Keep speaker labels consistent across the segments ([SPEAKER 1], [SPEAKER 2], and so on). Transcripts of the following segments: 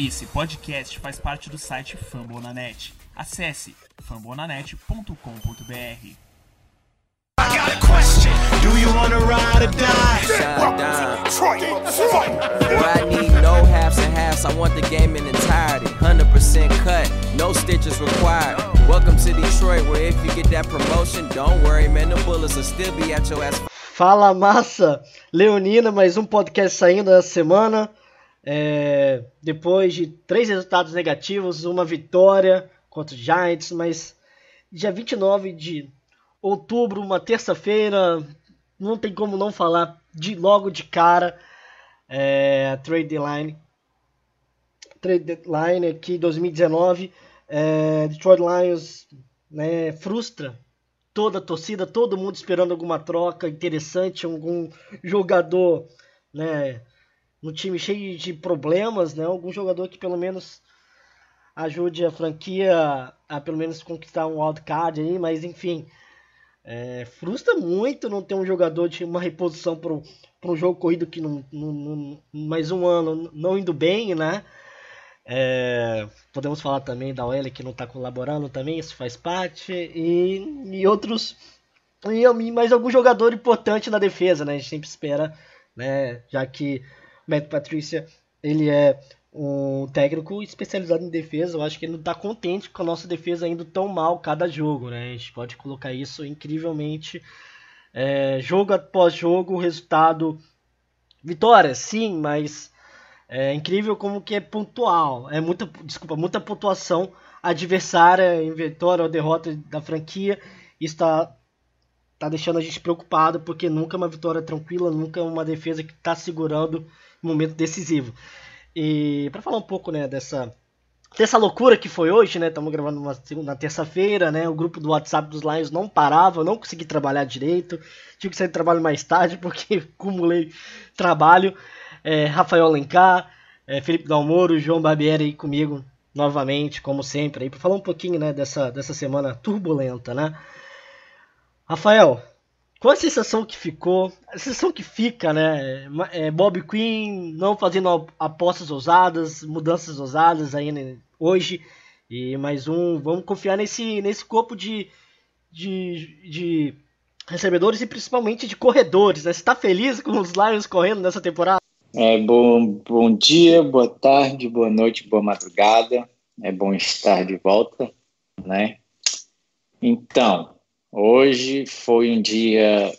[SPEAKER 1] Esse podcast faz parte do site Fambonanet. Acesse fambonanet.com.br.
[SPEAKER 2] I got a question. Do you wanna ride or die?
[SPEAKER 3] I need no halves and halves, I want the game in entirety. 100% cut, no stitches required. Welcome to Detroit, where if you get that promotion, don't worry, man, the bullets will still be at your ass.
[SPEAKER 4] Fala massa, Leonina, mais um podcast saindo essa semana. É, depois de três resultados negativos, uma vitória contra o Giants, mas dia 29 de outubro, uma terça-feira, não tem como não falar de logo de cara é, a trade deadline. Trade deadline aqui 2019, é, Detroit Lions né, frustra toda a torcida, todo mundo esperando alguma troca interessante, algum jogador, né, no time cheio de problemas, né, algum jogador que pelo menos ajude a franquia a, pelo menos conquistar um wildcard aí, mas enfim, é, frustra muito não ter um jogador de uma reposição para um jogo corrido que não, não, não, mais um ano não indo bem, né? É, podemos falar também da OL que não está colaborando também, isso faz parte. E, e outros. E mais algum jogador importante na defesa, né? A gente sempre espera, né? Já que Matt Patrícia ele é um técnico especializado em defesa. Eu acho que ele não está contente com a nossa defesa indo tão mal cada jogo, né? A gente pode colocar isso incrivelmente. É, jogo após jogo, resultado. Vitória, sim, mas é incrível como que é pontual. É muita, desculpa, muita pontuação adversária em vitória ou derrota da franquia. Está tá deixando a gente preocupado, porque nunca é uma vitória tranquila, nunca é uma defesa que está segurando momento decisivo. E para falar um pouco, né, dessa dessa loucura que foi hoje, né? Estamos gravando uma na terça-feira, né? O grupo do WhatsApp dos Lions não parava, eu não consegui trabalhar direito. Tive que sair do trabalho mais tarde porque acumulei trabalho. É, Rafael Alencar, é, Felipe Dalmoro, João Barbieri aí comigo novamente, como sempre, aí para falar um pouquinho, né, dessa dessa semana turbulenta, né? Rafael, qual a sensação que ficou? A sensação que fica, né? É, Bob Quinn não fazendo apostas ousadas, mudanças ousadas aí né, hoje. E mais um, vamos confiar nesse, nesse corpo de, de, de recebedores e principalmente de corredores. Né? Você está feliz com os Lions correndo nessa temporada?
[SPEAKER 5] É, bom, bom dia, boa tarde, boa noite, boa madrugada. É bom estar de volta, né? Então, Hoje foi um dia.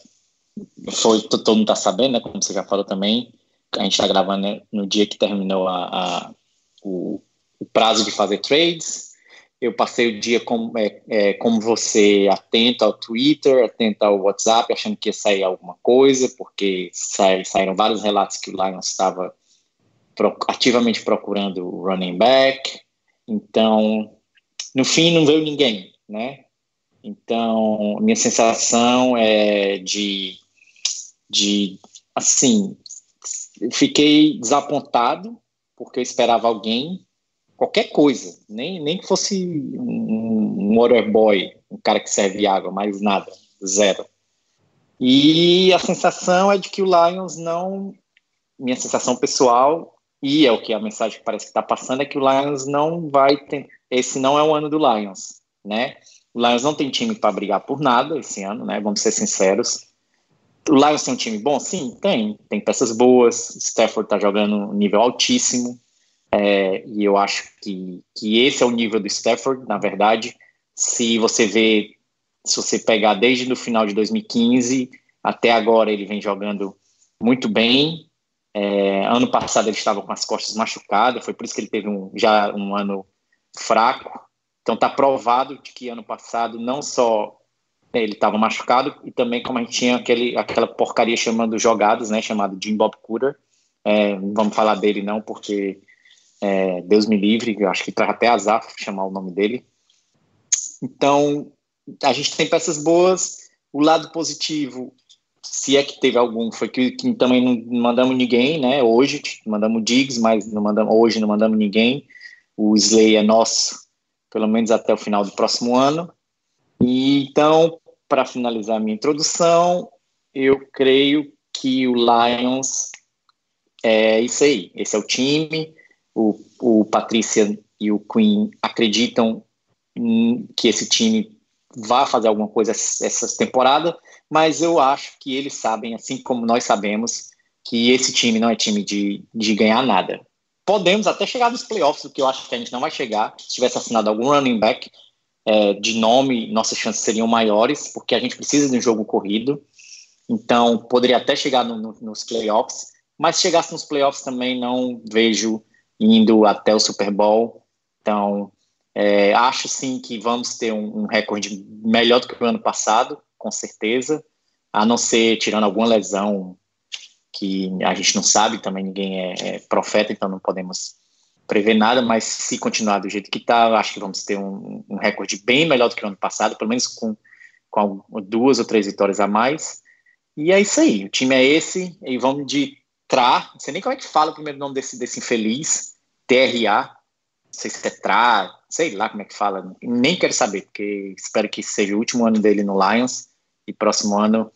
[SPEAKER 5] Foi, todo mundo está sabendo, né, como você já falou também. A gente está gravando né, no dia que terminou a, a o, o, prazo de fazer trades. Eu passei o dia com, é, é, como você, atento ao Twitter, atento ao WhatsApp, achando que ia sair alguma coisa, porque saíram vários relatos que o Lions estava ativamente procurando o running back. Então, no fim, não veio ninguém, né? Então, minha sensação é de, de assim, fiquei desapontado porque eu esperava alguém, qualquer coisa, nem, nem que fosse um, um water boy, um cara que serve água, mais nada, zero. E a sensação é de que o Lions não, minha sensação pessoal, e é o que a mensagem que parece que está passando, é que o Lions não vai ter, esse não é o ano do Lions, né? O Lions não tem time para brigar por nada esse ano, né? Vamos ser sinceros. O Lions tem um time bom? Sim, tem. Tem peças boas. Stafford está jogando um nível altíssimo. É, e eu acho que, que esse é o nível do Stafford, na verdade. Se você vê, se você pegar desde o final de 2015 até agora, ele vem jogando muito bem. É, ano passado ele estava com as costas machucadas, foi por isso que ele teve um, já um ano fraco. Então está provado de que ano passado não só ele estava machucado e também como a gente tinha aquele, aquela porcaria chamando jogadas, né, chamado Jim Bob Cooter. É, não vamos falar dele não, porque é, Deus me livre, acho que traz até azar chamar o nome dele. Então, a gente tem peças boas. O lado positivo, se é que teve algum, foi que, que também não mandamos ninguém, né? Hoje mandamos Diggs, mas não mandamos, hoje não mandamos ninguém. O Slay é nosso, pelo menos até o final do próximo ano. E então, para finalizar minha introdução, eu creio que o Lions é isso aí. Esse é o time. O o Patrícia e o Queen acreditam que esse time vá fazer alguma coisa essa temporada, mas eu acho que eles sabem, assim como nós sabemos, que esse time não é time de, de ganhar nada. Podemos até chegar nos playoffs, o que eu acho que a gente não vai chegar. Se tivesse assinado algum running back é, de nome, nossas chances seriam maiores, porque a gente precisa de um jogo corrido. Então, poderia até chegar no, no, nos playoffs, mas se chegasse nos playoffs também não vejo indo até o Super Bowl. Então, é, acho sim que vamos ter um, um, recorde melhor do que o ano passado, com certeza, a não ser tirando alguma lesão que a gente não sabe, também ninguém é, é profeta, então não podemos prever nada, mas se continuar do jeito que está, acho que vamos ter um, um, recorde bem melhor do que o ano passado, pelo menos com, com duas ou três vitórias a mais. E é isso aí, o time é esse, e vamos de Tra, não sei nem como é que fala o primeiro nome desse, desse infeliz, TRA, não sei se é Tra, sei lá como é que fala, nem quero saber, porque espero que seja o último ano dele no Lions e próximo ano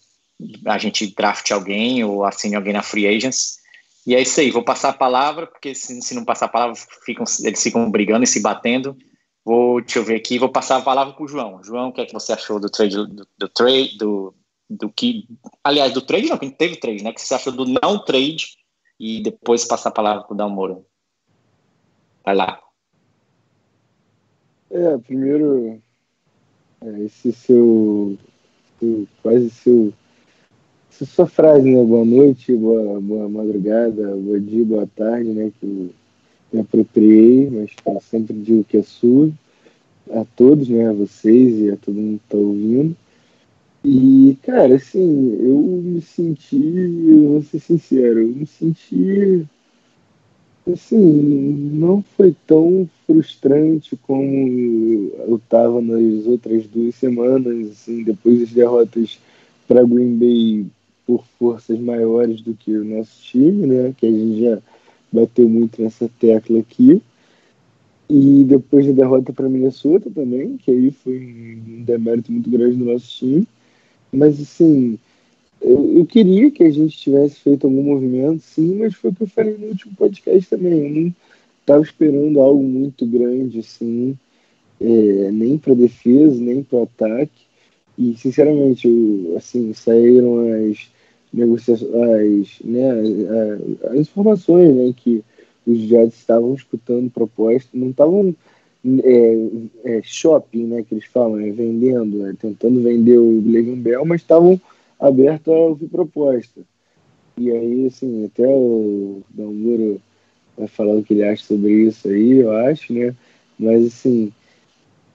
[SPEAKER 5] a gente draft alguém ou assine alguém na Free Agents. E é isso aí, vou passar a palavra, porque se, se não passar a palavra, ficam, eles ficam brigando e se batendo. Vou, deixa eu ver aqui, vou passar a palavra para o João. João, o que é que você achou do trade, do, do trade, do, do que, aliás, do trade não, que teve trade, né? O que você achou do não trade e depois passar a palavra para o Dalmoro. Vai lá.
[SPEAKER 6] É, primeiro, é, esse seu, seu, quase seu, essa sua frase, né? Boa noite, boa, boa madrugada, bom dia, boa tarde, né? Que me apropriei, mas eu sempre digo que é sua, a todos, né? A vocês e a todo mundo que está ouvindo. E, cara, assim, eu me senti, eu vou ser sincero, eu me senti assim, não foi tão frustrante como eu estava nas outras duas semanas, assim, depois das derrotas para Green Bay por forças maiores do que o nosso time, né? Que a gente já bateu muito nessa tecla aqui. E depois da derrota para Minnesota também, que aí foi um demérito muito grande do nosso time. Mas assim, eu, eu, queria que a gente tivesse feito algum movimento, sim, mas foi o que eu falei no último podcast também. Eu não estava esperando algo muito grande, assim, é, nem para defesa, nem para ataque. E, sinceramente, assim, saíram as negociações, as, né, as, informações né, que os Jets estavam escutando proposta, não estavam é, é, shopping, né, que eles falam, é, vendendo, né, tentando vender o Le'Veon Bell, mas estavam aberto a ouvir proposta. E aí, assim, até o Dalmuro vai falar o que ele acha sobre isso aí, eu acho, né? Mas, assim,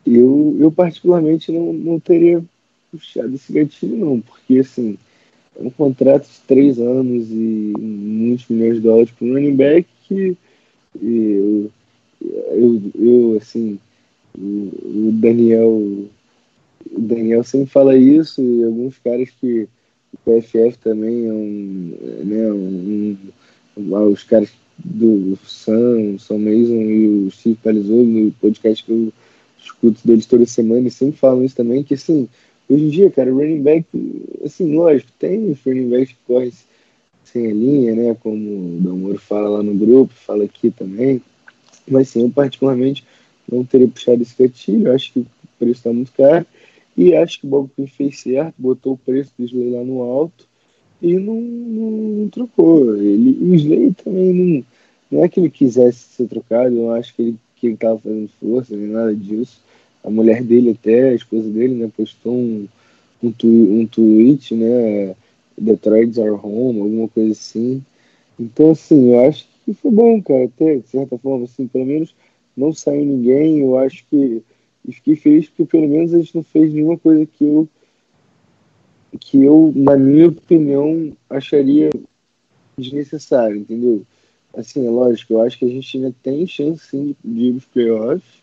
[SPEAKER 6] eu, eu particularmente não, não teria puxado esse gatilho, não, porque, assim, é um contrato de três anos e muitos milhões de dólares para um running back que eu, eu, eu assim, o, Daniel o Daniel sempre fala isso e alguns caras que o PFF também é um, né, um, um os caras do Sam, Sam Mason e o Steve Palizolo, no podcast que eu escuto deles toda semana, e sempre falam isso também, que assim, hoje em dia, cara, running back, assim, lógico, tem os running backs que correm sem a linha, né, como o Damoro fala lá no grupo, fala aqui também, mas sim, eu particularmente não teria puxado esse gatilho, acho que o preço está muito caro, e acho que o Bob fez certo, botou o preço do Slay lá no alto e não, não, não trocou. Ele, o Slay também não, não é que ele quisesse ser trocado, eu acho que ele que ele estava fazendo força, nem nada disso. A mulher dele até, a esposa dele, né, postou um, um, tu, um tweet, né, Detroit's our home, alguma coisa assim. Então, assim, eu acho que foi bom, cara, até, de certa forma, assim, pelo menos não saiu ninguém, eu acho que e fiquei feliz porque pelo menos a gente não fez nenhuma coisa que eu, que eu, na minha opinião, acharia desnecessário, entendeu? Assim, é lógico, eu acho que a gente ainda tem chance sim de ir para os playoffs,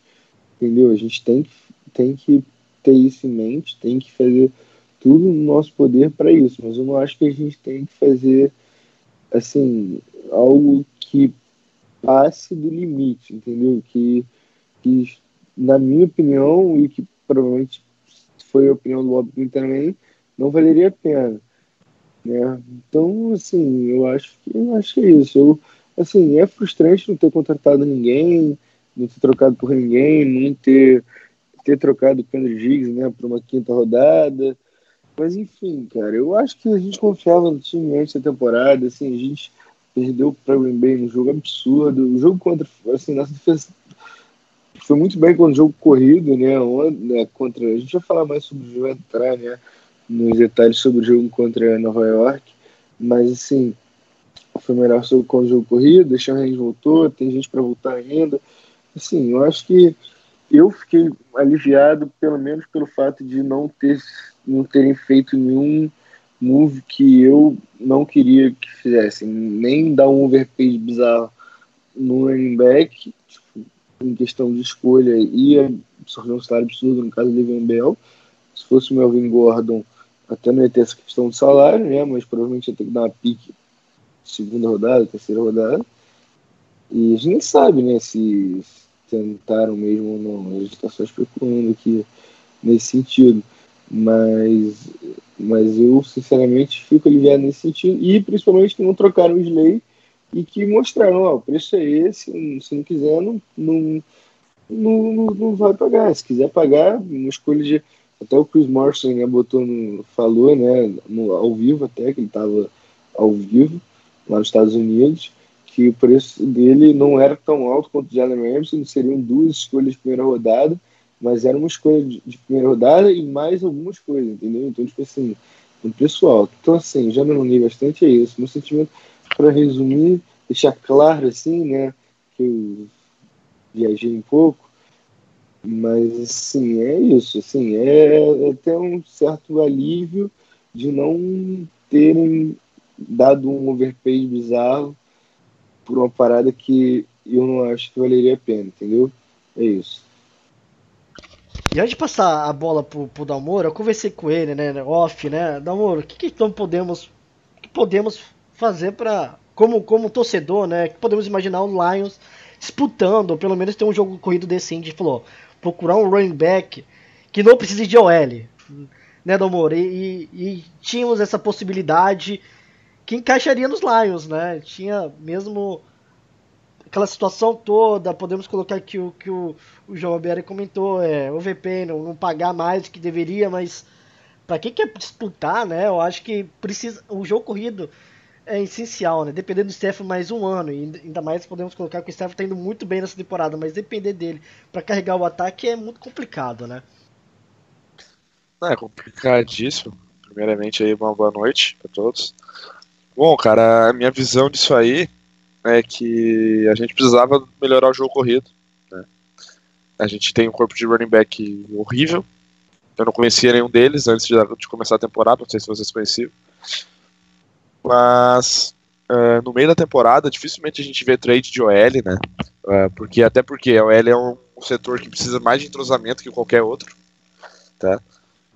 [SPEAKER 6] entendeu? A gente tem que, tem que ter isso em mente, tem que fazer tudo no nosso poder para isso, mas eu não acho que a gente tem que fazer assim algo que passe do limite, entendeu? Que, que na minha opinião, e que provavelmente foi a opinião do Bob também, não valeria a pena. Né? Então, assim, eu acho que eu acho é isso. Eu assim, é frustrante não ter contratado ninguém, não ter trocado por ninguém, não ter, ter trocado o Kendrick Diggs, né, por uma quinta rodada. Mas enfim, cara, eu acho que a gente confiava no time antes da temporada, assim, a gente perdeu para o Green Bay num jogo absurdo. O jogo contra, assim, nossa defesa foi muito bem com o jogo corrido, né, né, contra, a gente vai falar mais sobre o jogo entrar, né, nos detalhes sobre o jogo contra Nova York, mas assim, foi melhor sobre o jogo corrido, deixar a gente voltou, tem gente para voltar ainda. Assim, eu acho que eu fiquei aliviado pelo menos pelo fato de não ter não terem feito nenhum move que eu não queria que fizessem, nem dar um overpay bizarro no running back, tipo, em questão de escolha, ia absorver um salário absurdo, no caso do Le'Veon Bell. Se fosse o Melvin Gordon, até não ia ter essa questão de salário, né? Mas provavelmente ia ter que dar uma pique segunda rodada, terceira rodada. E a gente sabe, né, se tentaram mesmo ou não. A gente está só especulando aqui nesse sentido. Mas, mas eu, sinceramente, fico aliviado nesse sentido. E principalmente que não trocaram o Slay e que mostraram, ó, o preço é esse, se não quiser, não, não, não, não vai pagar. Se quiser pagar, uma escolha de. Até o Chris Morrison né, botou no, falou, né, no, ao vivo até, que ele estava ao vivo lá nos Estados Unidos, que o preço dele não era tão alto quanto o de Allen Ramsey, seriam duas escolhas de primeira rodada, mas era uma escolha de, primeira rodada e mais algumas coisas, entendeu? Então, tipo assim, um preço alto. Então, assim, já me alonguei bastante, é isso. Meu sentimento, para resumir, deixar claro, assim, né, que eu viajei um pouco, mas, assim, é isso, assim, é até um certo alívio de não terem dado um overpay bizarro por uma parada que eu não acho que valeria a pena, entendeu? É isso.
[SPEAKER 4] E antes de passar a bola pro, pro Dalmoro, eu conversei com ele, né, off, né, Dalmoro, o que, que então podemos, que podemos fazer para como, como torcedor, né, que podemos imaginar o Lions disputando, ou pelo menos ter um jogo corrido decente, falou, procurar um running back que não precise de OL, né, Dalmoro, e, e, e tínhamos essa possibilidade que encaixaria nos Lions, né? Tinha mesmo aquela situação toda, podemos colocar que o que o, o João Alberto comentou, é, o VP não, não pagar mais do que deveria, mas para quem quer disputar, né? Eu acho que precisa o jogo corrido é essencial, né? Dependendo do Stephen mais um ano, e ainda mais podemos colocar que o Stephen está indo muito bem nessa temporada, mas depender dele para carregar o ataque é muito complicado, né?
[SPEAKER 7] É complicadíssimo. Primeiramente aí uma boa noite a todos. Bom, cara, a minha visão disso aí é que a gente precisava melhorar o jogo corrido. Né? A gente tem um corpo de running back horrível. Eu não conhecia nenhum deles antes de, começar a temporada, não sei se vocês conheciam. Mas uh, no meio da temporada, dificilmente a gente vê trade de OL, né? Uh, porque, até porque a OL é um, um setor que precisa mais de entrosamento que qualquer outro. Tá?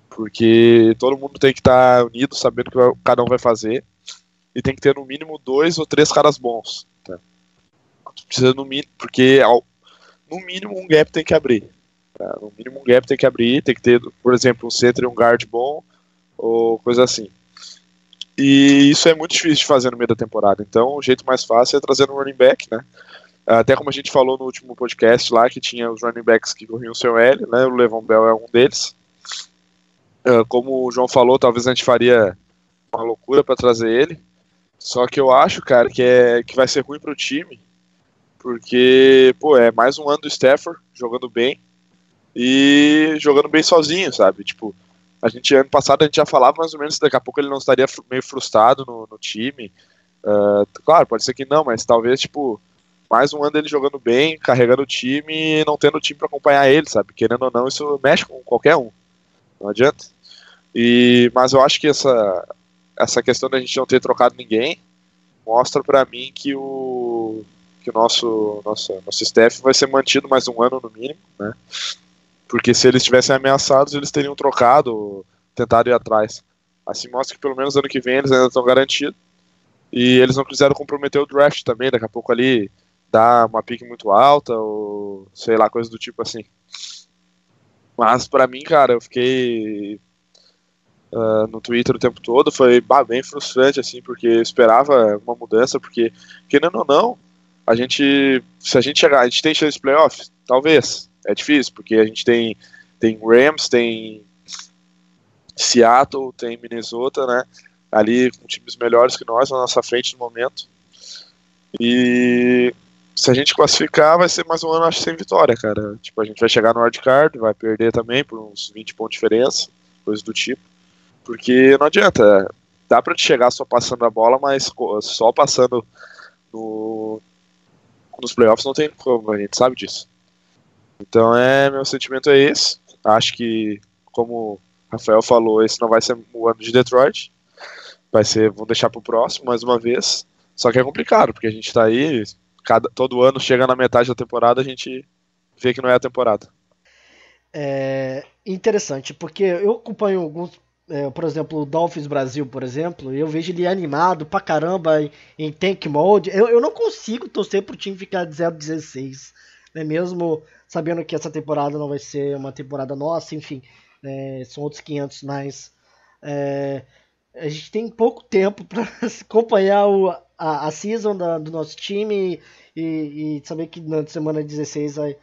[SPEAKER 7] Porque todo mundo tem que estar tá unido, sabendo o que cada um vai fazer e tem que ter no mínimo dois ou três caras bons. Tá? Precisa no mínimo, porque ao, no mínimo um gap tem que abrir. Tá? No mínimo um gap tem que abrir, tem que ter, por exemplo, um center e um guard bom, ou coisa assim. E isso é muito difícil de fazer no meio da temporada. Então, o jeito mais fácil é trazer um running back, né? Até como a gente falou no último podcast lá, que tinha os running backs que corriam o seu L, né? O Levon Bell é um deles. Ah, como o João falou, talvez a gente faria uma loucura para trazer ele. Só que eu acho, cara, que, é, que vai ser ruim pro time, porque, pô, é mais um ano do Stafford jogando bem e jogando bem sozinho, sabe? Tipo, a gente, ano passado, a gente já falava mais ou menos que daqui a pouco ele não estaria meio frustrado no, no time. Uh, claro, pode ser que não, mas talvez, tipo, mais um ano dele jogando bem, carregando o time e não tendo o time para acompanhar ele, sabe? Querendo ou não, isso mexe com qualquer um. Não adianta. E, mas eu acho que essa, essa questão da gente não ter trocado ninguém mostra para mim que o que o nosso nosso staff vai ser mantido mais um ano no mínimo, né? Porque se eles tivessem ameaçados, eles teriam trocado, tentado ir atrás. Assim mostra que pelo menos ano que vem eles ainda estão garantidos. E eles não quiseram comprometer o draft também, daqui a pouco ali dar uma pique muito alta ou sei lá, coisa do tipo assim. Mas para mim, cara, eu fiquei uh, no Twitter o tempo todo. Foi bah, bem frustrante, assim, porque eu esperava uma mudança, porque, querendo ou não, a gente, se a gente chegar, a gente tem chance de playoff? Talvez. É difícil, porque a gente tem, tem Rams, tem Seattle, tem Minnesota, né? Ali com times melhores que nós na nossa frente no momento. E se a gente classificar, vai ser mais um ano, acho, sem vitória, cara. Tipo, a gente vai chegar no wildcard, vai perder também por uns 20 pontos de diferença, coisa do tipo. Porque não adianta, dá pra te chegar só passando a bola, mas só passando no, nos playoffs não tem como, a gente sabe disso. Então, é, meu sentimento é esse. Acho que, como o Rafael falou, esse não vai ser o ano de Detroit. Vai ser, vamos deixar pro próximo mais uma vez. Só que é complicado, porque a gente tá aí, cada, todo ano chega na metade da temporada, a gente vê que não é a temporada.
[SPEAKER 4] É interessante, porque eu acompanho alguns, é, por exemplo, o Dolphins Brasil, por exemplo, eu vejo ele animado pra caramba em, em tank mode. Eu, eu não consigo torcer pro time ficar 0-16, né? mesmo sabendo que essa temporada não vai ser uma temporada nossa, enfim, é, são outros 500 mais. É, a gente tem pouco tempo para acompanhar o, a, a season da, do nosso time e, e, saber que na semana 16 vai,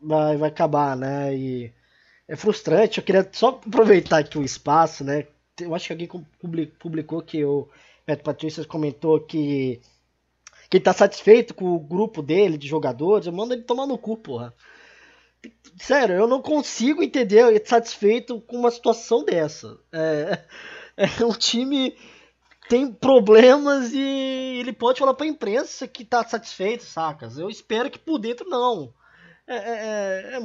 [SPEAKER 4] vai, vai acabar, né? E é frustrante. Eu queria só aproveitar aqui o espaço, né? Eu acho que alguém publicou que o Beto Patrícia comentou que, que ele tá satisfeito com o grupo dele de jogadores. Eu mando ele tomar no cu, porra. Sério, eu não consigo entender ele satisfeito com uma situação dessa. É, é um time tem problemas e ele pode falar pra imprensa que tá satisfeito, sacas? Eu espero que por dentro não. É, é, é, é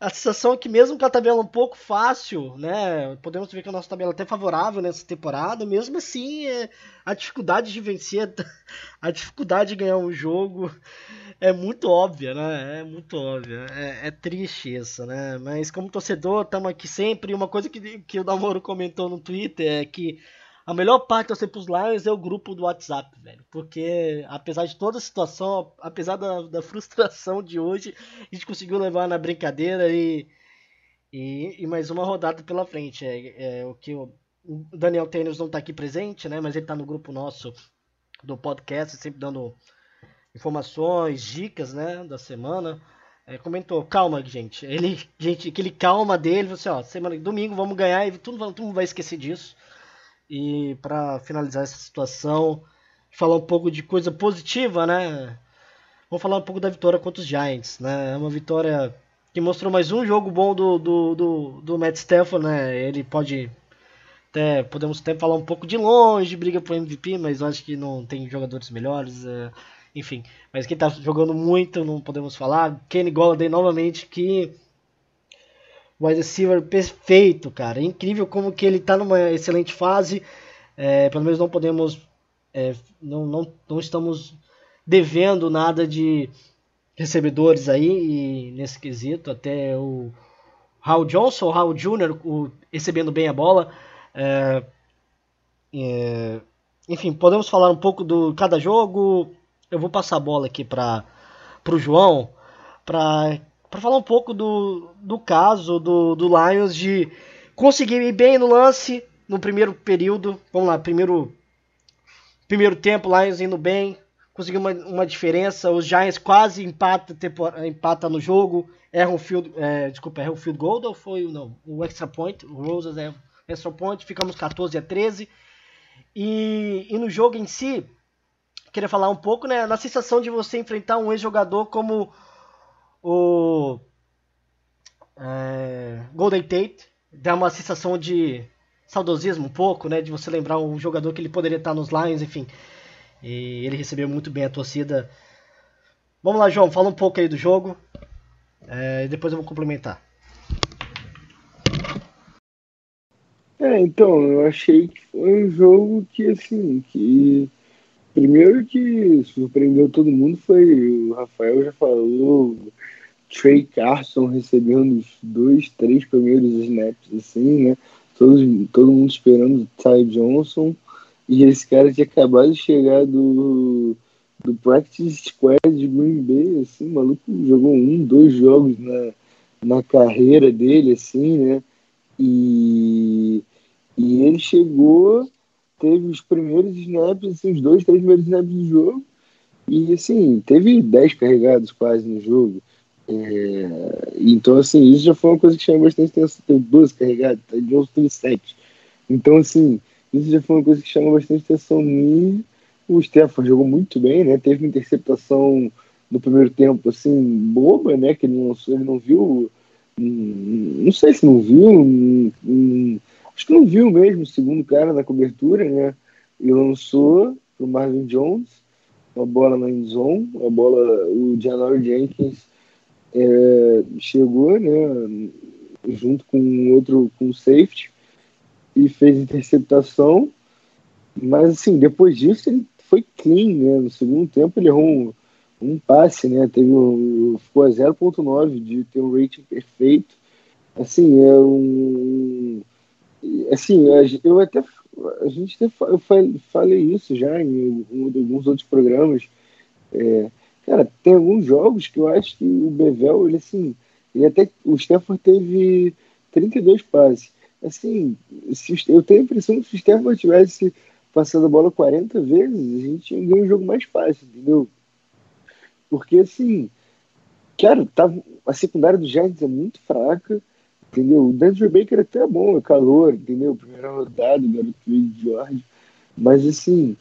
[SPEAKER 4] a sensação é que mesmo com a tabela um pouco fácil, né? Podemos ver que a nossa tabela é até favorável nessa temporada, mesmo assim, é, a dificuldade de vencer, a dificuldade de ganhar um jogo é muito óbvia, né? É muito óbvia. É, é triste isso, né? Mas como torcedor, estamos aqui sempre. Uma coisa que, que o Namoro comentou no Twitter é que a melhor parte de torcer pros Lions é o grupo do WhatsApp, velho. Porque, apesar de toda a situação, apesar da, da frustração de hoje, a gente conseguiu levar na brincadeira e, e, e mais uma rodada pela frente. É, é o que o, Daniel Tênis não tá aqui presente, né? Mas ele tá no grupo nosso do podcast, sempre dando informações, dicas, né? Da semana. É, comentou, calma, gente. Ele, gente, aquele calma dele, você, assim, ó, semana, domingo vamos ganhar e tudo, mundo vai esquecer disso. E para finalizar essa situação, falar um pouco de coisa positiva, né? Vamos falar um pouco da vitória contra os Giants, né? É uma vitória que mostrou mais um jogo bom do, do, do, do Matt Stafford, né? Ele pode até podemos até falar um pouco de longe, briga por MVP, mas eu acho que não tem jogadores melhores, é, enfim. Mas quem tá jogando muito, não podemos falar. Kenny Golladay novamente que wide receiver perfeito, cara. É incrível como que ele tá numa excelente fase. É, pelo menos não podemos. É, não, não, não estamos devendo nada de recebedores aí nesse quesito. Até o Hal Johnson, o Hal Jr., o, recebendo bem a bola. É, é, enfim, podemos falar um pouco do cada jogo. Eu vou passar a bola aqui para o João para para falar um pouco do, do caso do, do Lions de conseguir ir bem no lance no primeiro período. Vamos lá, primeiro primeiro tempo, Lions indo bem, conseguiu uma, uma diferença. Os Giants quase empata, empata no jogo, erram o field, é, desculpa, erram o field goal ou foi não, o extra point, o Roses é extra point, ficamos 14 a 13. E, e no jogo em si, queria falar um pouco, né, na sensação de você enfrentar um ex-jogador como o é, Golden Tate dá uma sensação de saudosismo um pouco, né? De você lembrar um jogador que ele poderia estar nos Lions, enfim. E ele recebeu muito bem a torcida. Vamos lá, João, fala um pouco aí do jogo. É, e depois eu vou complementar.
[SPEAKER 6] É, então, eu achei que foi um jogo que, assim, que primeiro que surpreendeu todo mundo foi o Rafael já falou Trey Carson recebendo os dois, três primeiros snaps, assim, né? Todos, todo mundo esperando o Ty Johnson. E esse cara tinha acabado de chegar do, do Practice Squad de Green Bay, assim, maluco jogou um, dois jogos na, na carreira dele, assim, né? E, e ele chegou, teve os primeiros snaps, assim, os dois, três primeiros snaps do jogo, E assim, teve 10 carregados quase no jogo. É, então, assim, isso já foi uma coisa que chamou bastante atenção. Teve 12 carregados, tá? Jones teve 7. Então, assim, isso já foi uma coisa que chamou bastante atenção minha. O Stefan jogou muito bem, né? Teve uma interceptação no primeiro tempo, assim, boba, né? Que ele não, ele não viu. Não sei se não viu. Acho que não viu mesmo o segundo cara na cobertura, né? E lançou pro Marvin Jones uma bola na endzone, a bola, o Janor Jenkins é, chegou, né, junto com outro, com o safety, e fez interceptação, mas assim, depois disso ele foi clean, né, no segundo tempo ele errou um, um passe, né, teve um, ficou a 0.9 de ter um rating perfeito, assim, é um, assim, eu até a gente até, eu falei isso já em, em alguns outros programas. É, cara, tem alguns jogos que eu acho que o Bevel, ele assim, ele até o Stafford teve 32 passes. Assim, se, eu tenho a impressão que se o Stafford tivesse passado a bola 40 vezes, a gente ia ganhar um jogo mais fácil, entendeu? Porque assim, cara, tá, a secundária do Giants é muito fraca entendeu? O Denver Baker até é bom, é calor, entendeu? Primeira rodada, o garoto de George. Mas, assim,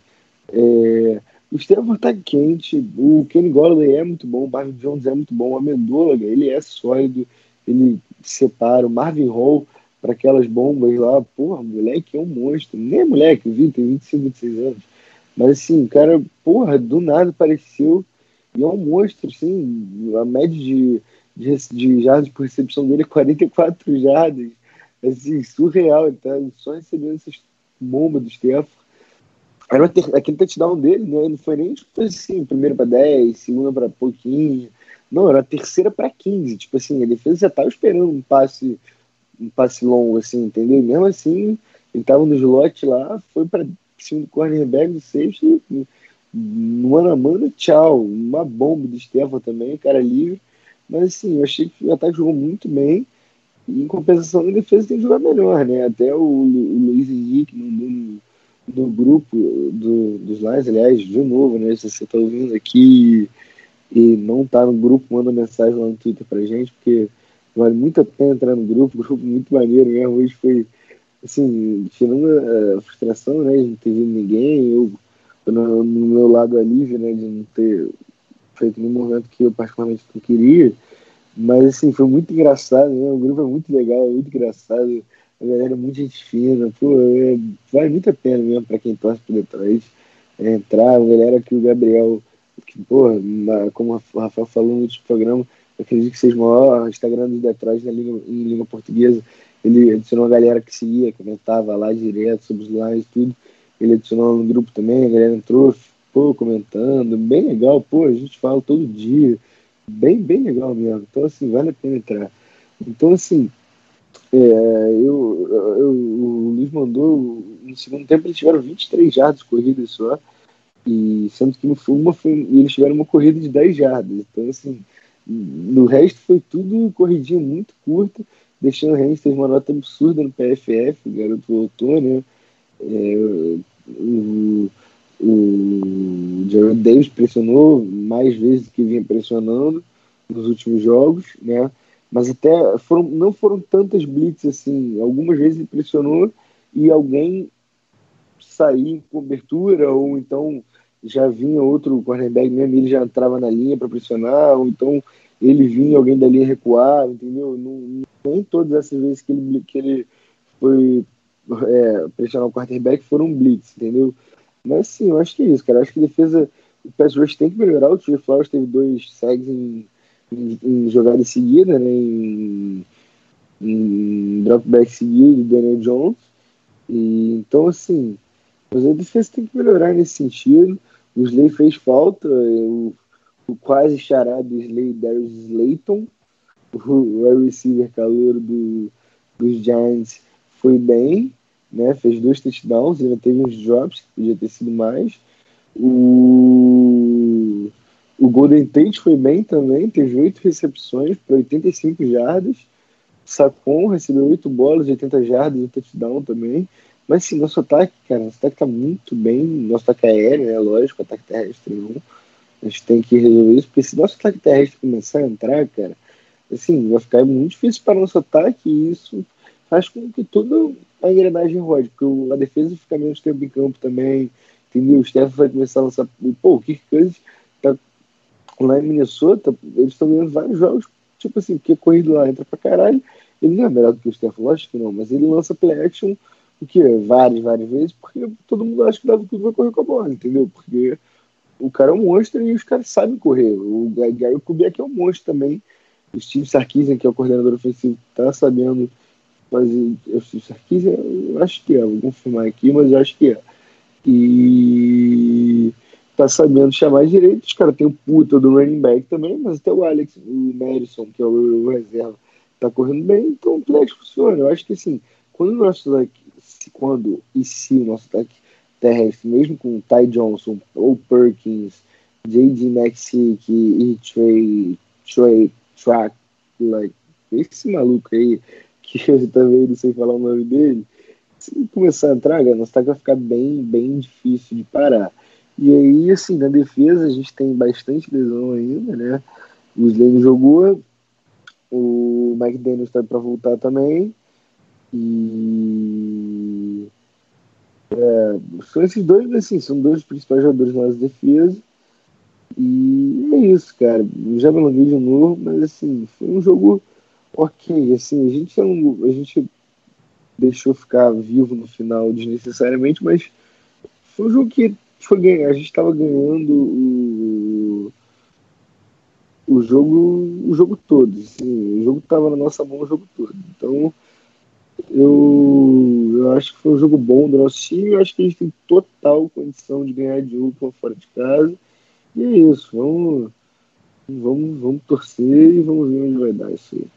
[SPEAKER 6] é... o Stephen tá quente, o Kenny Golladay é muito bom, o Marvin Jones é muito bom, o Amendola, ele é sólido, ele separa, o Marvin Hall para aquelas bombas lá, porra, moleque é um monstro. Nem é moleque, vi, tem 25, 26 anos. Mas, assim, o cara, porra, do nada apareceu e é um monstro, assim, a média de de, de jardas por recepção dele, 44 jardas. Assim, surreal, ele tá só recebendo essas bombas do Stefan. Era ter, aquele touchdown dele, né? não foi nem tipo assim, primeiro para 10, segunda para pouquinho. Não, era a terceira para 15. Tipo assim, a defesa já tava esperando um passe, um passe longo, assim, entendeu? E mesmo assim, ele tava no slot lá, foi para cima cornerback do safety, no mano a mano, tchau. Uma bomba do Stefan também, cara livre. Mas assim, eu achei que o ataque jogou muito bem. E em compensação, a defesa tem que jogar melhor, né? Até o, o Luiz Henrique mandou no, no grupo do, dos Lions, aliás, de novo, né? Se você está ouvindo aqui e não está no grupo, manda mensagem lá no Twitter pra gente, porque vale muito a pena entrar no grupo, grupo muito maneiro mesmo. Hoje foi, assim, tirando a frustração, né, de não ter visto ninguém, eu, no, no meu lado alívio, né, de não ter feito no momento que eu particularmente não queria. Mas assim, foi muito engraçado, né? O grupo é muito legal, muito engraçado. A galera é muito gente fina, pô, é, vale muito a pena mesmo para quem torce por Detroit é, entrar. A galera que o Gabriel, que, na, como o Rafael falou no último programa, acredito que seja o maior Instagram do Detroit na língua, em língua portuguesa. Ele adicionou a galera que seguia, comentava lá direto sobre os lives e tudo. Ele adicionou no grupo também, a galera entrou, pô, comentando, bem legal, pô, a gente fala todo dia, bem, bem legal mesmo. Então, assim, vale a pena entrar. Então, assim, é, eu, eu, o Luiz mandou, no segundo tempo eles tiveram 23 jardas corridas só, e sendo que no uma foi, eles tiveram uma corrida de 10 jardas. Então, assim, no resto foi tudo corridinha muito curta, deixando o Reis ter uma nota absurda no PFF, o garoto voltou, né? É, o, o Jared Davis pressionou mais vezes do que vinha pressionando nos últimos jogos, né? Mas até foram, não foram tantas blitz assim. Algumas vezes ele pressionou e alguém saía em cobertura, ou então já vinha outro cornerback mesmo, ele já entrava na linha para pressionar, ou então ele vinha alguém da linha recuar, entendeu? Nem todas essas vezes que ele, que ele foi é, pressionar o quarterback foram blitz, entendeu? Mas sim, eu acho que é isso, cara. Eu acho que a defesa, o pass rush tem que melhorar. O Trey Flowers teve dois sags em, em, em jogada seguida, né? Em, em dropback seguido do Daniel Jones. E, então, assim, mas a defesa tem que melhorar nesse sentido. O Slay fez falta, o, o quase charado Slay, Darius Slayton, o wide receiver calor do, dos Giants, foi bem né? Fez dois touchdowns, ainda teve uns drops, que podia ter sido mais. O, o Golden Tate foi bem também, teve oito recepções para 85 jardas. Sacon recebeu oito bolas, 80 jardas e touchdown também. Mas sim, nosso ataque, cara, nosso ataque tá muito bem. Nosso ataque aéreo, né? Lógico, ataque terrestre não. A gente tem que resolver isso, porque se nosso ataque terrestre começar a entrar, cara, assim, vai ficar muito difícil para o nosso ataque e isso faz com que toda a engrenagem rode, porque a defesa fica menos tempo em campo também, entendeu? O Steph vai começar a lançar. Pô, o Kirk Cousins tá lá em Minnesota, eles estão ganhando vários jogos, tipo assim, porque corrido lá entra pra caralho. Ele não é melhor do que o Steph, lógico que não, mas ele lança play action o que? Várias, várias vezes, porque todo mundo acha que dava tudo vai correr com a bola, entendeu? Porque o cara é um monstro e os caras sabem correr. O Gary Kubiak é um monstro também. O Steve Sarkisian, que é o coordenador ofensivo, tá sabendo O Steve Sarkisian, eu acho que é, vou confirmar aqui, mas eu acho que é. E tá sabendo chamar direito. Os caras tem o puta do running back também, mas até o Alex, o Madison, que é o, o reserva, tá correndo bem, então o flex funciona. Eu acho que assim, quando o nosso se quando e se o nosso ataque terrestre, mesmo com Ty Johnson ou Perkins, J.D. Mexic e Trey, Trey Track, like, esse maluco aí, que eu também não sei falar o nome dele, se começar a entrar, nosso ataque vai ficar bem, bem difícil de parar. E aí, assim, na defesa a gente tem bastante lesão ainda, né? O Slane jogou, o Mike Daniels está para voltar também. E é, são esses dois, assim, são dois principais jogadores da nossa defesa. E é isso, cara. Já me alonguei de novo, mas assim, foi um jogo ok. Assim, a gente, não, a gente deixou ficar vivo no final desnecessariamente, mas foi um jogo que foi ganhar. A gente estava ganhando o, o jogo o jogo todo. Assim, o jogo estava na nossa mão o jogo todo. Então eu, eu acho que foi um jogo bom do nosso time. Eu acho que a gente tem total condição de ganhar de Oakland fora de casa. E é isso. Vamos, vamos, vamos torcer e vamos ver onde vai dar isso aí.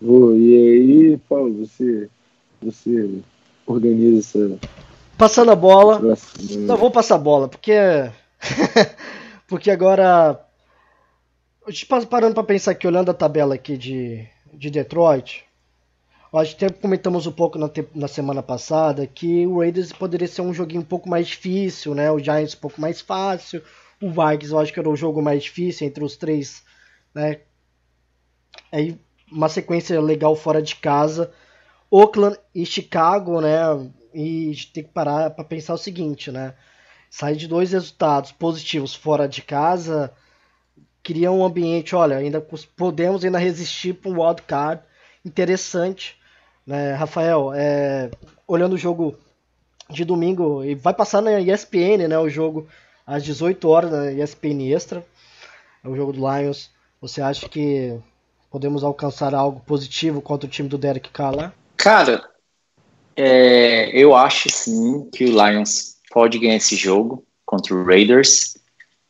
[SPEAKER 6] Vou, e aí, Paulo, você, você organiza essa.
[SPEAKER 4] Passando a bola. Não vou passar a bola, porque. porque agora. Parando para pensar aqui, olhando a tabela aqui de, de Detroit, Acho que até comentamos um pouco na, na, semana passada que o Raiders poderia ser um joguinho um pouco mais difícil, né? O Giants um pouco mais fácil. O Vikings eu acho que era o jogo mais difícil entre os três, né? Aí uma sequência legal fora de casa. Oakland e Chicago, né? E tem que parar para pensar o seguinte, né? Sair de dois resultados positivos fora de casa cria um ambiente, olha, ainda podemos ainda resistir para um wild card interessante. Né, Rafael, é, olhando o jogo de domingo, e vai passar na ESPN, né, o jogo às 18 horas na ESPN Extra, é o jogo do Lions. Você acha que podemos alcançar algo positivo contra o time do Derek Carr
[SPEAKER 5] Cara, é, eu acho sim que o Lions pode ganhar esse jogo contra o Raiders.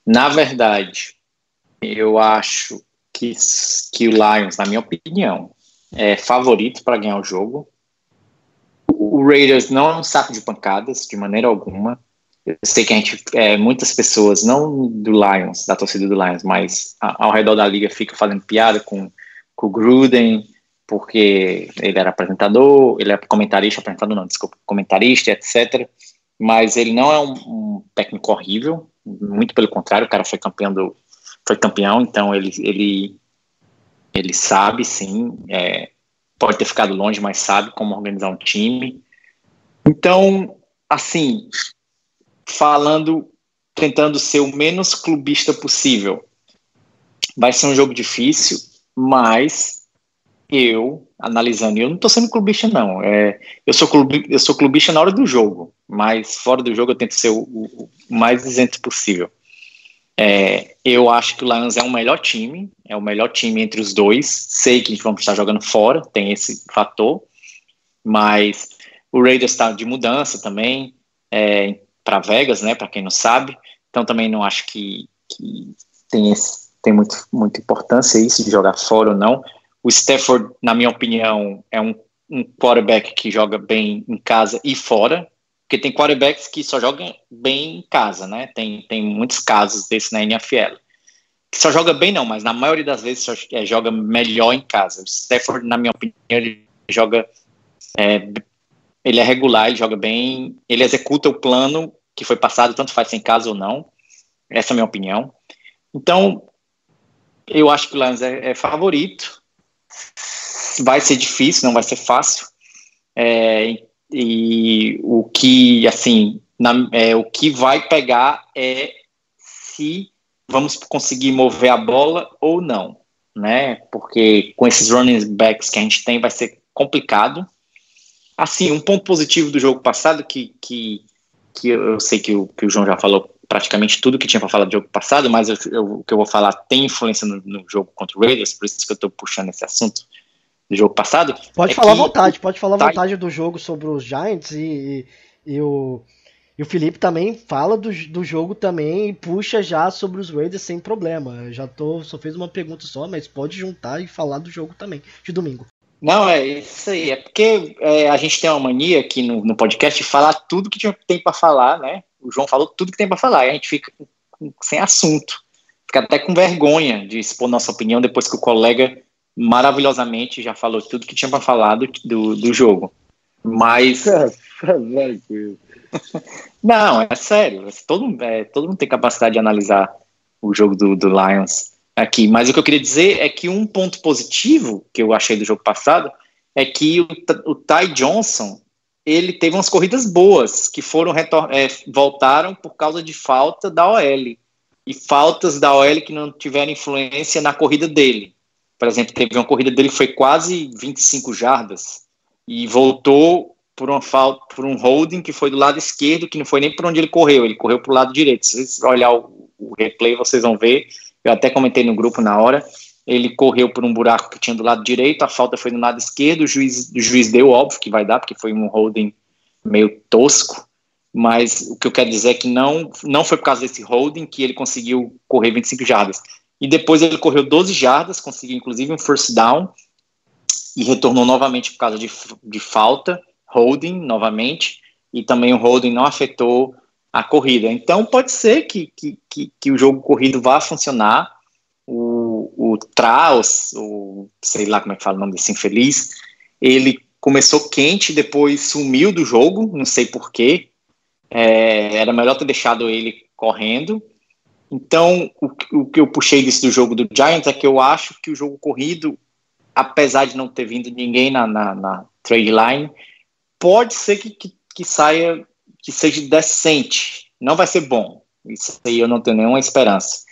[SPEAKER 5] Na verdade, eu acho que, que o Lions, na minha opinião, é favorito para ganhar o jogo. O Raiders não é um saco de pancadas, de maneira alguma. Eu sei que a gente, é, muitas pessoas, não do Lions, da torcida do Lions, mas ao redor da liga fica fazendo piada com, com o Gruden, porque ele era apresentador, ele é comentarista, apresentador não, desculpa, comentarista, etc. Mas ele não é um, um técnico horrível, muito pelo contrário, o cara foi campeão do, foi campeão, então ele, ele ele sabe, sim, é, pode ter ficado longe, mas sabe como organizar um time. Então, assim, falando, tentando ser o menos clubista possível, vai ser um jogo difícil, mas eu, analisando, eu não estou sendo clubista, não. É, eu, sou clubi, eu sou clubista na hora do jogo, mas fora do jogo eu tento ser o, o, o mais isento possível. É, eu acho que o Lions é o melhor time, é o melhor time entre os dois. Sei que vamos estar jogando fora, tem esse fator, mas o Raiders está de mudança também é, para Vegas, né? Para quem não sabe, então também não acho que, que tem, esse, tem muito, muita importância isso de jogar fora ou não. O Stafford, na minha opinião, é um, um quarterback que joga bem em casa e fora, porque tem quarterbacks que só jogam bem em casa, né? Tem, tem muitos casos desse na NFL. Que só joga bem, não, mas na maioria das vezes só é, joga melhor em casa. O Stafford, na minha opinião, ele joga. É, ele é regular, ele joga bem, ele executa o plano que foi passado, tanto faz em casa ou não. Essa é a minha opinião. Então, eu acho que o Lions é, é favorito. Vai ser difícil, não vai ser fácil. É, e o que, assim, na, é, o que vai pegar é se vamos conseguir mover a bola ou não, né? Porque com esses running backs que a gente tem vai ser complicado. Assim, um ponto positivo do jogo passado que, que, que eu sei que o, que o João já falou praticamente tudo que tinha para falar do jogo passado, mas eu, eu, o que eu vou falar tem influência no, no, jogo contra o Raiders, por isso que eu estou puxando esse assunto do jogo passado.
[SPEAKER 4] Pode é falar à vontade, pode falar à tá... vontade do jogo sobre os Giants e, e, e, o, e o Felipe também fala do, do jogo também e puxa já sobre os Raiders sem problema. Eu já tô, só fez uma pergunta só, mas pode juntar e falar do jogo também, de domingo.
[SPEAKER 5] Não, é isso aí. É porque é, a gente tem uma mania aqui no, no podcast de falar tudo que tem para falar, né? O João falou tudo que tem para falar e a gente fica sem assunto. Fica até com vergonha de expor nossa opinião depois que o colega maravilhosamente já falou tudo que tinha para falar do, do, do, jogo. Mas. Não, é sério. Todo, é, todo mundo tem capacidade de analisar o jogo do, do Lions aqui. Mas o que eu queria dizer é que um ponto positivo que eu achei do jogo passado é que o, o Ty Johnson ele teve umas corridas boas que foram é, voltaram por causa de falta da OL e faltas da OL que não tiveram influência na corrida dele. Por exemplo, teve uma corrida dele que foi quase 25 jardas e voltou por uma falta, por um holding que foi do lado esquerdo, que não foi nem por onde ele correu, ele correu para o lado direito. Se vocês olhar o, o replay, vocês vão ver. Eu até comentei no grupo na hora ele correu por um buraco que tinha do lado direito, a falta foi no lado esquerdo, o juiz, o juiz deu, óbvio que vai dar, porque foi um holding meio tosco, mas o que eu quero dizer é que não, não foi por causa desse holding que ele conseguiu correr 25 jardas. E depois ele correu 12 jardas, conseguiu inclusive um first down, e retornou novamente por causa de, de falta, holding novamente, e também o holding não afetou a corrida. Então pode ser que, que, que, que o jogo corrido vá funcionar, o, Traus, o sei lá como é que fala o nome desse infeliz, ele começou quente, depois sumiu do jogo, não sei porquê. É, era melhor ter deixado ele correndo. Então, o, o, que eu puxei disso do jogo do Giants é que eu acho que o jogo corrido, apesar de não ter vindo ninguém na, na, na trade line, pode ser que, que, que saia, que seja decente. Não vai ser bom. Isso aí eu não tenho nenhuma esperança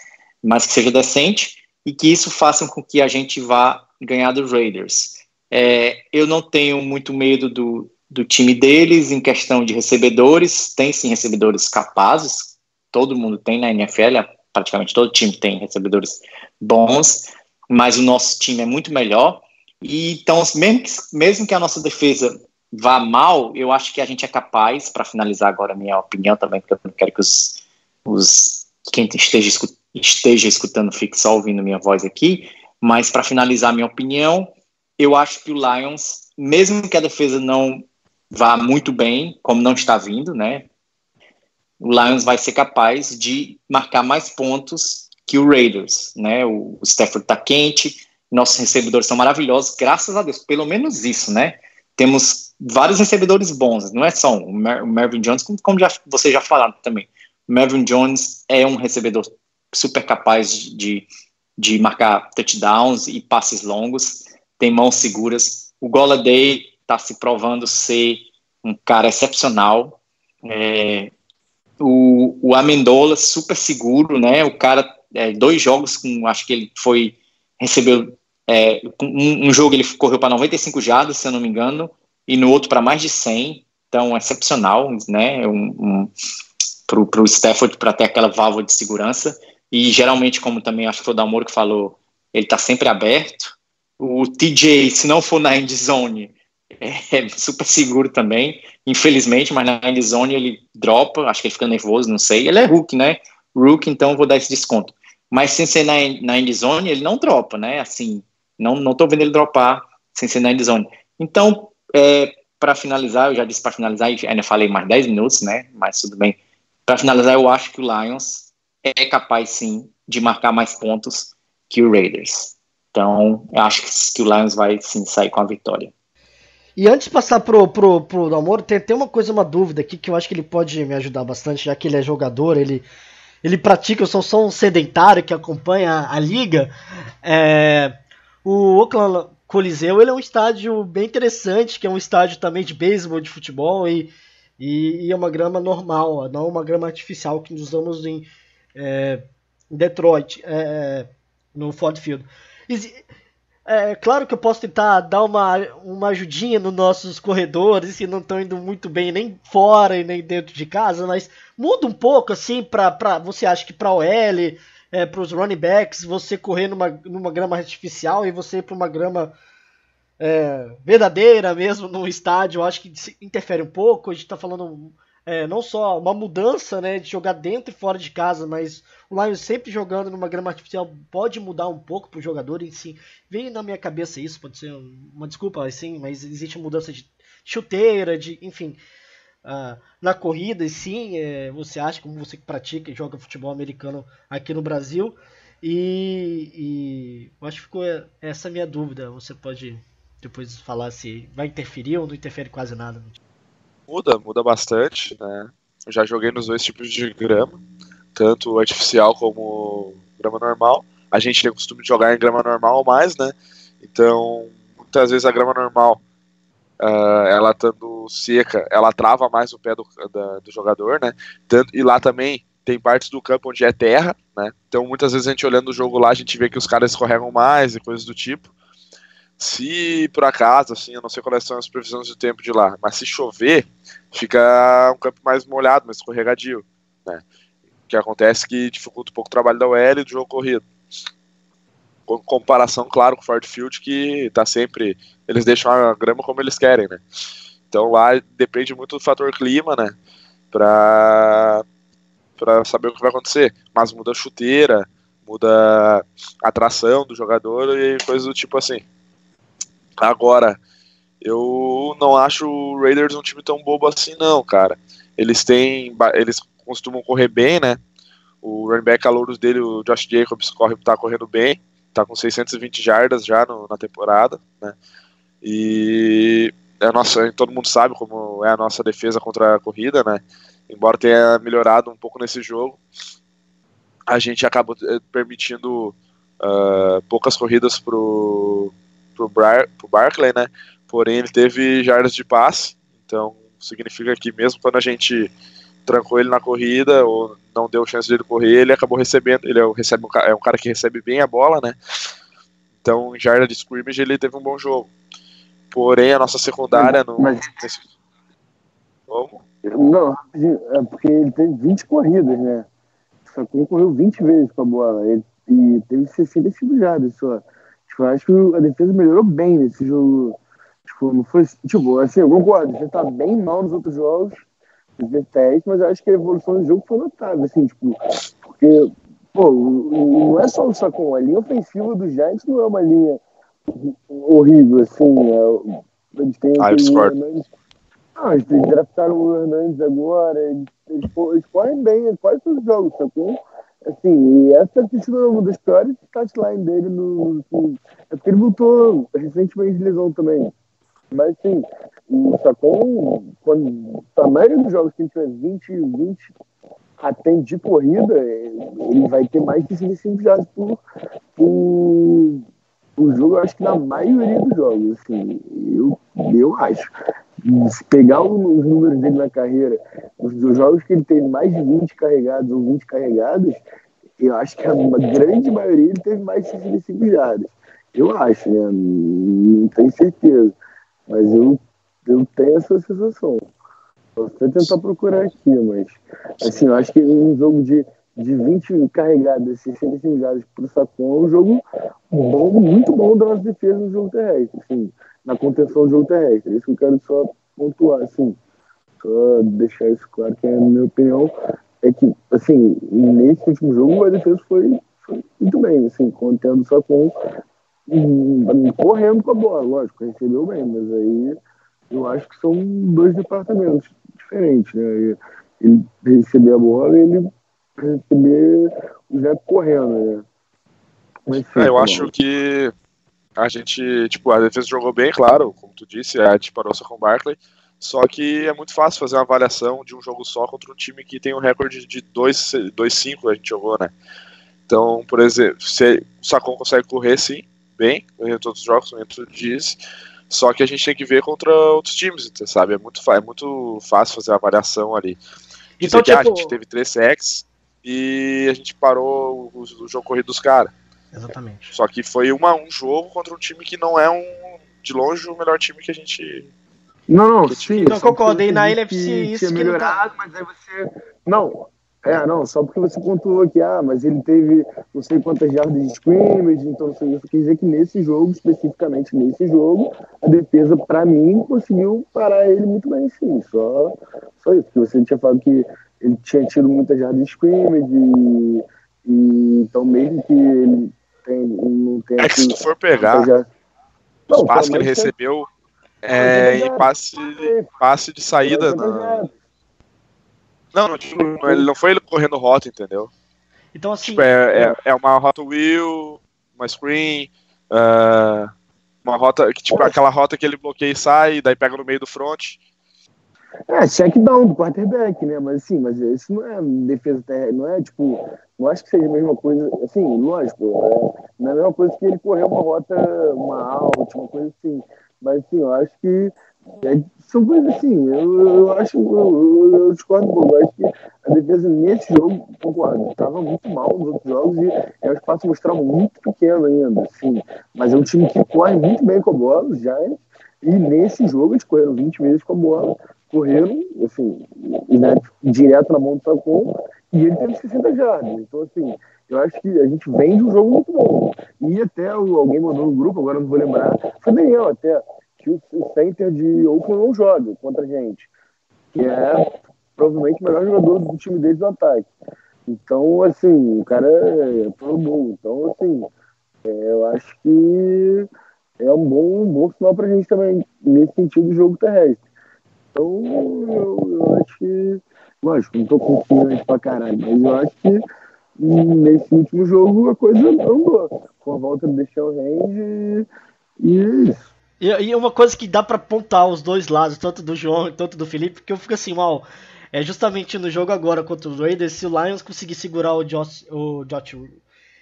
[SPEAKER 5] mas que seja decente e que isso faça com que a gente vá ganhar dos Raiders. É, eu não tenho muito medo do, do time deles em questão de recebedores, tem sim recebedores capazes, todo mundo tem na NFL, praticamente todo time tem recebedores bons, mas o nosso time é muito melhor. E então, mesmo que, mesmo que a nossa defesa vá mal, eu acho que a gente é capaz, para finalizar agora a minha opinião também, porque eu não quero que os, os quem esteja escutando esteja escutando fique só ouvindo minha voz aqui, mas para finalizar minha opinião, eu acho que o Lions, mesmo que a defesa não vá muito bem, como não está vindo, né? O Lions vai ser capaz de marcar mais pontos que o Raiders, né? O, Stafford está quente, nossos recebedores são maravilhosos, graças a Deus, pelo menos isso, né? Temos vários recebedores bons, não é só um, o Marvin Jones, como, já, vocês já falaram também. O Marvin Jones é um recebedor super capaz de, de marcar touchdowns e passes longos, tem mãos seguras. O Goladay está se provando ser um cara excepcional. É, o, o Amendola, super seguro, né? O cara, é, dois jogos com, acho que ele foi, recebeu, é, um, um, jogo ele correu para 95 jardas, se eu não me engano, e no outro para mais de 100, então excepcional, né? Um, um, para o Stafford para ter aquela válvula de segurança. E geralmente, como também acho que foi o Dalmoro que falou, ele está sempre aberto. O TJ, se não for na end zone, é super seguro também, infelizmente, mas na end zone ele dropa, acho que ele fica nervoso, não sei. Ele é Hulk, né? Hulk, então vou dar esse desconto. Mas sem ser na, na end zone, ele não dropa, né? Assim, não, não tô vendo ele dropar sem ser na end zone. Então, é, para finalizar, eu já disse para finalizar, ainda falei mais 10 minutos, né? Mas tudo bem. Para finalizar, eu acho que o Lions é capaz sim de marcar mais pontos que o Raiders. Então, eu acho que, o Lions vai sim sair com a vitória.
[SPEAKER 4] E antes de passar pro, pro, pro Amor, tem, tem uma coisa, uma dúvida aqui que eu acho que ele pode me ajudar bastante, já que ele é jogador, ele, ele pratica, eu sou só um sedentário que acompanha a liga. É, o Oakland Coliseu ele é um estádio bem interessante, que é um estádio também de beisebol, de futebol e, e, e, é uma grama normal, não uma grama artificial que usamos em, é, Detroit, é, no Ford Field. É claro que eu posso tentar dar uma, uma ajudinha nos nossos corredores, que não estão indo muito bem nem fora e nem dentro de casa, mas muda um pouco assim para você acha que para OL, é, para os running backs, você correr numa, numa grama artificial e você ir para uma grama é, verdadeira mesmo no estádio, eu acho que interfere um pouco. A gente está falando é, não só uma mudança né, de jogar dentro e fora de casa, mas o Lions sempre jogando numa grama artificial pode mudar um pouco para o jogador em si. Vem na minha cabeça isso, pode ser uma desculpa assim, mas existe mudança de chuteira, de enfim. Uh, na corrida, e sim, é, você acha, como você que pratica e joga futebol americano aqui no Brasil. E, e acho que ficou essa minha dúvida. Você pode depois falar se vai interferir ou não interfere quase nada.
[SPEAKER 7] Muda, muda bastante, né? Eu já joguei nos dois tipos de grama, tanto artificial como grama normal. A gente tem o costume de jogar em grama normal mais, né? Então, muitas vezes a grama normal, uh, ela estando seca, ela trava mais o pé do, da, do jogador, né? Tanto, e lá também tem partes do campo onde é terra, né? Então, muitas vezes a gente olhando o jogo lá, a gente vê que os caras escorregam mais e coisas do tipo. Se por acaso, assim, eu não sei quais são as previsões do tempo de lá, mas se chover, fica um campo mais molhado, mais escorregadio, né? O que acontece que dificulta um pouco o trabalho da OL e do jogo corrido. Com comparação, claro, com o Ford Field, que tá sempre. Eles deixam a grama como eles querem, né? Então lá depende muito do fator clima, né? Pra, pra saber o que vai acontecer. Mas muda a chuteira, muda a tração do jogador e coisas do tipo assim. Agora, eu não acho o Raiders um time tão bobo assim, não, cara. Eles têm. Eles costumam correr bem, né? O running back calouros dele, o Josh Jacobs, corre, tá correndo bem. Tá com 620 jardas já no, na temporada, né? E é nossa, todo mundo sabe como é a nossa defesa contra a corrida, né? Embora tenha melhorado um pouco nesse jogo, a gente acabou eh, permitindo uh, poucas corridas pro, pro, Bar pro Barkley, né? Porém, ele teve jardas de passe, então significa que mesmo quando a gente trancou ele na corrida ou não deu chance de ele correr, ele acabou recebendo, ele é, recebe um, é um cara que recebe bem a bola, né? Então, em jarda de scrimmage, ele teve um bom jogo. Porém, a nossa secundária no. Mas... Nesse...
[SPEAKER 8] Como? Não, é porque ele teve 20 corridas, né? Só que ele correu 20 vezes com a bola. Ele, e teve 65 jardas só. Tipo, eu acho que a defesa melhorou bem nesse jogo. Tipo, não foi. Tipo, assim, eu concordo, você tá bem mal nos outros jogos, nos V10, mas eu acho que a evolução do jogo foi notável, assim, tipo, porque, pô, não é só o Sacon, a linha ofensiva do Giants não é uma linha horrível, assim. É, eles têm.
[SPEAKER 7] Ah, eu discordo.
[SPEAKER 8] Ah, eles draftaram o Hernandes agora, eles, eles, eles correm bem quase todos os jogos, sacou? Assim, e essa sido uma das piores touchline dele no, no, É porque ele voltou recentemente de lesão também. Mas assim, o Sacon, quando a maioria dos jogos que ele tiver 20, 20 até de corrida, ele vai ter mais de 55 jardas por, por, por jogo, eu acho que na maioria dos jogos, assim, eu, eu acho. Se pegar os números dele na carreira, os, jogos que ele teve mais de 20 carregados ou 20 carregados, eu acho que a grande maioria ele teve mais de 65 jardas. Eu acho, né? Não tenho certeza. Mas eu, eu tenho essa sensação. Vou até tentar procurar aqui, mas assim, eu acho que um jogo de, de 20 carregadas, 65 jardas por Sacon é um jogo bom, muito bom da nossa defesa no jogo terrestre, assim, na contenção do jogo terrestre. Isso que eu quero só pontuar, assim, só deixar isso claro que é a minha opinião é que, assim, nesse último jogo a defesa foi, foi muito bem, assim, contendo só com um, correndo com a bola, lógico, recebeu bem, mas aí eu acho que são dois departamentos diferentes, né? Ele receber a bola e ele receber o Zé correndo, né?
[SPEAKER 7] Mas, enfim, é, eu acho que a gente, tipo, a defesa jogou bem, claro, como tu disse, a gente parou só com o Barkley, Só que é muito fácil fazer uma avaliação de um jogo só contra um time que tem um recorde de 2-5 a gente jogou, né? Então, por exemplo, se o Sacon consegue correr sim, bem, em todos os jogos, como tu disse, só que a gente tem que ver contra outros times, sabe? É muito, é muito fácil fazer a avaliação ali. Então, tipo... que, ah, a tipo, gente teve 3 sacks e a gente parou o, o jogo corrido dos caras.
[SPEAKER 4] Exatamente.
[SPEAKER 7] Só que foi uma, um jogo contra um time que não é um, de longe, o melhor time que a gente.
[SPEAKER 8] Não, não, sim.
[SPEAKER 4] Não concordo. E na NFC isso
[SPEAKER 8] que melhorado, não tá... mas aí você. Não, é, não, só porque você contou que, ah, mas ele teve não sei quantas jardas de scrimmage, então isso. Quer dizer que nesse jogo, especificamente nesse jogo, a defesa, para mim, conseguiu parar ele muito bem, sim. Só, só isso. Porque você tinha falado que ele tinha tido muitas jardas de scrimmage, e, e, então mesmo que ele tem, não tenha.
[SPEAKER 7] É que se tu for pegar já... não, os passes que ele recebeu é, em passe, passe de saída. Na não, não, tipo, ele não foi ele correndo rota, entendeu?
[SPEAKER 4] Então, assim.
[SPEAKER 7] Tipo, é, é, é, uma rota wheel, uma screen, uh, uma rota. Que, tipo, aquela rota que ele bloqueia e sai, daí pega no meio do front.
[SPEAKER 8] É, check down do quarterback, né? Mas assim, mas isso não é defesa terrestre, não é tipo. Não acho que seja a mesma coisa. Assim, lógico, é, não é a mesma coisa que ele correr uma rota, uma uma coisa assim. Mas assim, eu acho que é, são coisas assim, eu, eu acho, eu, eu, discordo um pouco. Eu acho que a defesa nesse jogo, concordo, estava muito mal nos outros jogos e é um espaço mostrava muito pequeno ainda, assim. Mas é um time que corre muito bem com a bola, já é. E nesse jogo eles correram 20 vezes com a bola, correram, assim, né, direto na mão do Sacon, e ele teve 60 jardas. Então, assim, eu acho que a gente vem de um jogo muito bom. E até alguém mandou no grupo, agora não vou lembrar, foi Daniel até que o, o center de Oakland não joga contra a gente, que é provavelmente o melhor jogador do time deles no ataque. Então, assim, o cara é todo bom. Então, assim, é, eu acho que é um bom, um bom sinal pra gente também, nesse sentido do jogo terrestre. Então, eu, eu acho que. Lógico, não tô confiante pra caralho, mas eu acho que nesse último jogo a coisa andou. Com a volta do Deixão Range e é isso.
[SPEAKER 4] E, e uma coisa que dá para apontar os dois lados, tanto do João quanto do Felipe, que eu fico assim, mal. É justamente no jogo agora contra os Raiders, se o Lions conseguir segurar o Josh, o Josh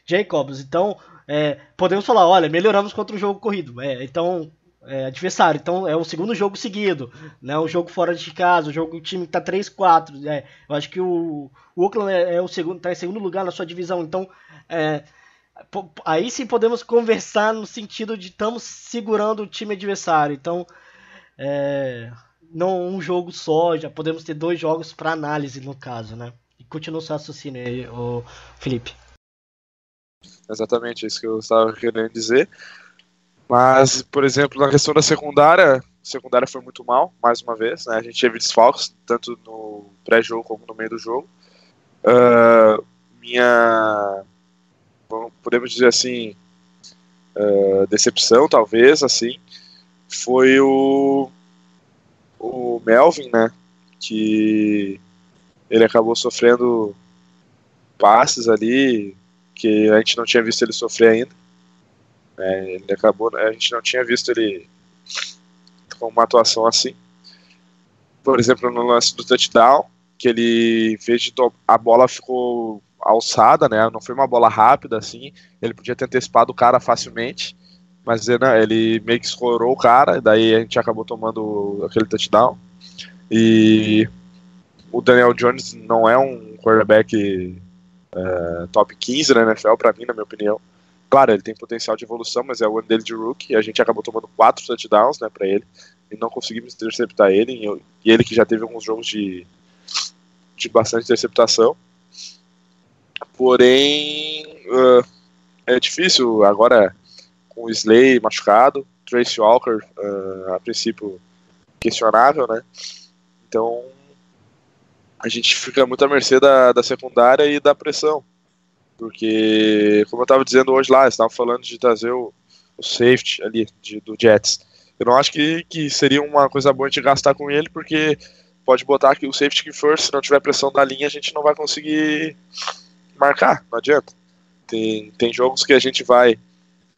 [SPEAKER 4] Jacobs, então é, podemos falar, olha, melhoramos contra o jogo corrido. É, então, é, adversário. Então é o segundo jogo seguido, né? Um jogo fora de casa, o jogo o time tá 3-4. É, eu acho que o, o Oakland é, é, o segundo, tá em segundo lugar na sua divisão. Então é, aí sim podemos conversar no sentido de estamos segurando o time adversário. Então, é, não um jogo só, já podemos ter dois jogos para análise no caso, né? E continua o seu raciocínio aí, o Felipe.
[SPEAKER 7] Exatamente, isso que eu estava querendo dizer. Mas, por exemplo, na questão da secundária, secundária foi muito mal, mais uma vez. Né? A gente teve desfalques, tanto no pré-jogo como no meio do jogo. Uh, minha podemos dizer assim, uh, decepção, talvez, assim, foi o, o Melvin, né, que ele acabou sofrendo passes ali que a gente não tinha visto ele sofrer ainda. É, ele acabou, a gente não tinha visto ele com uma atuação assim. Por exemplo, no lance do touchdown, que ele fez de a bola ficou alçada, né? Não foi uma bola rápida assim. Ele podia ter antecipado o cara facilmente, mas ele, né, ele meio que escorou o cara, daí a gente acabou tomando aquele touchdown. E o Daniel Jones não é um quarterback uh, top 15 na NFL, para mim, na minha opinião. Claro, ele tem potencial de evolução, mas é o ano dele de rookie. A gente acabou tomando quatro touchdowns, né, para ele. E não conseguimos interceptar ele. E ele que já teve alguns jogos de, de bastante interceptação. Porém, uh, é difícil agora com o Slay machucado, Trace Walker, uh, a princípio, questionável, né? Então, a gente fica muito à mercê da, da secundária e da pressão. Porque, como eu estava dizendo hoje lá, estava falando de trazer o, o safety ali de, do Jets. Eu não acho que, que seria uma coisa boa gente gastar com ele, porque pode botar aqui o safety que for, se não tiver pressão da linha, a gente não vai conseguir marcar, não adianta. Tem, tem jogos que a gente vai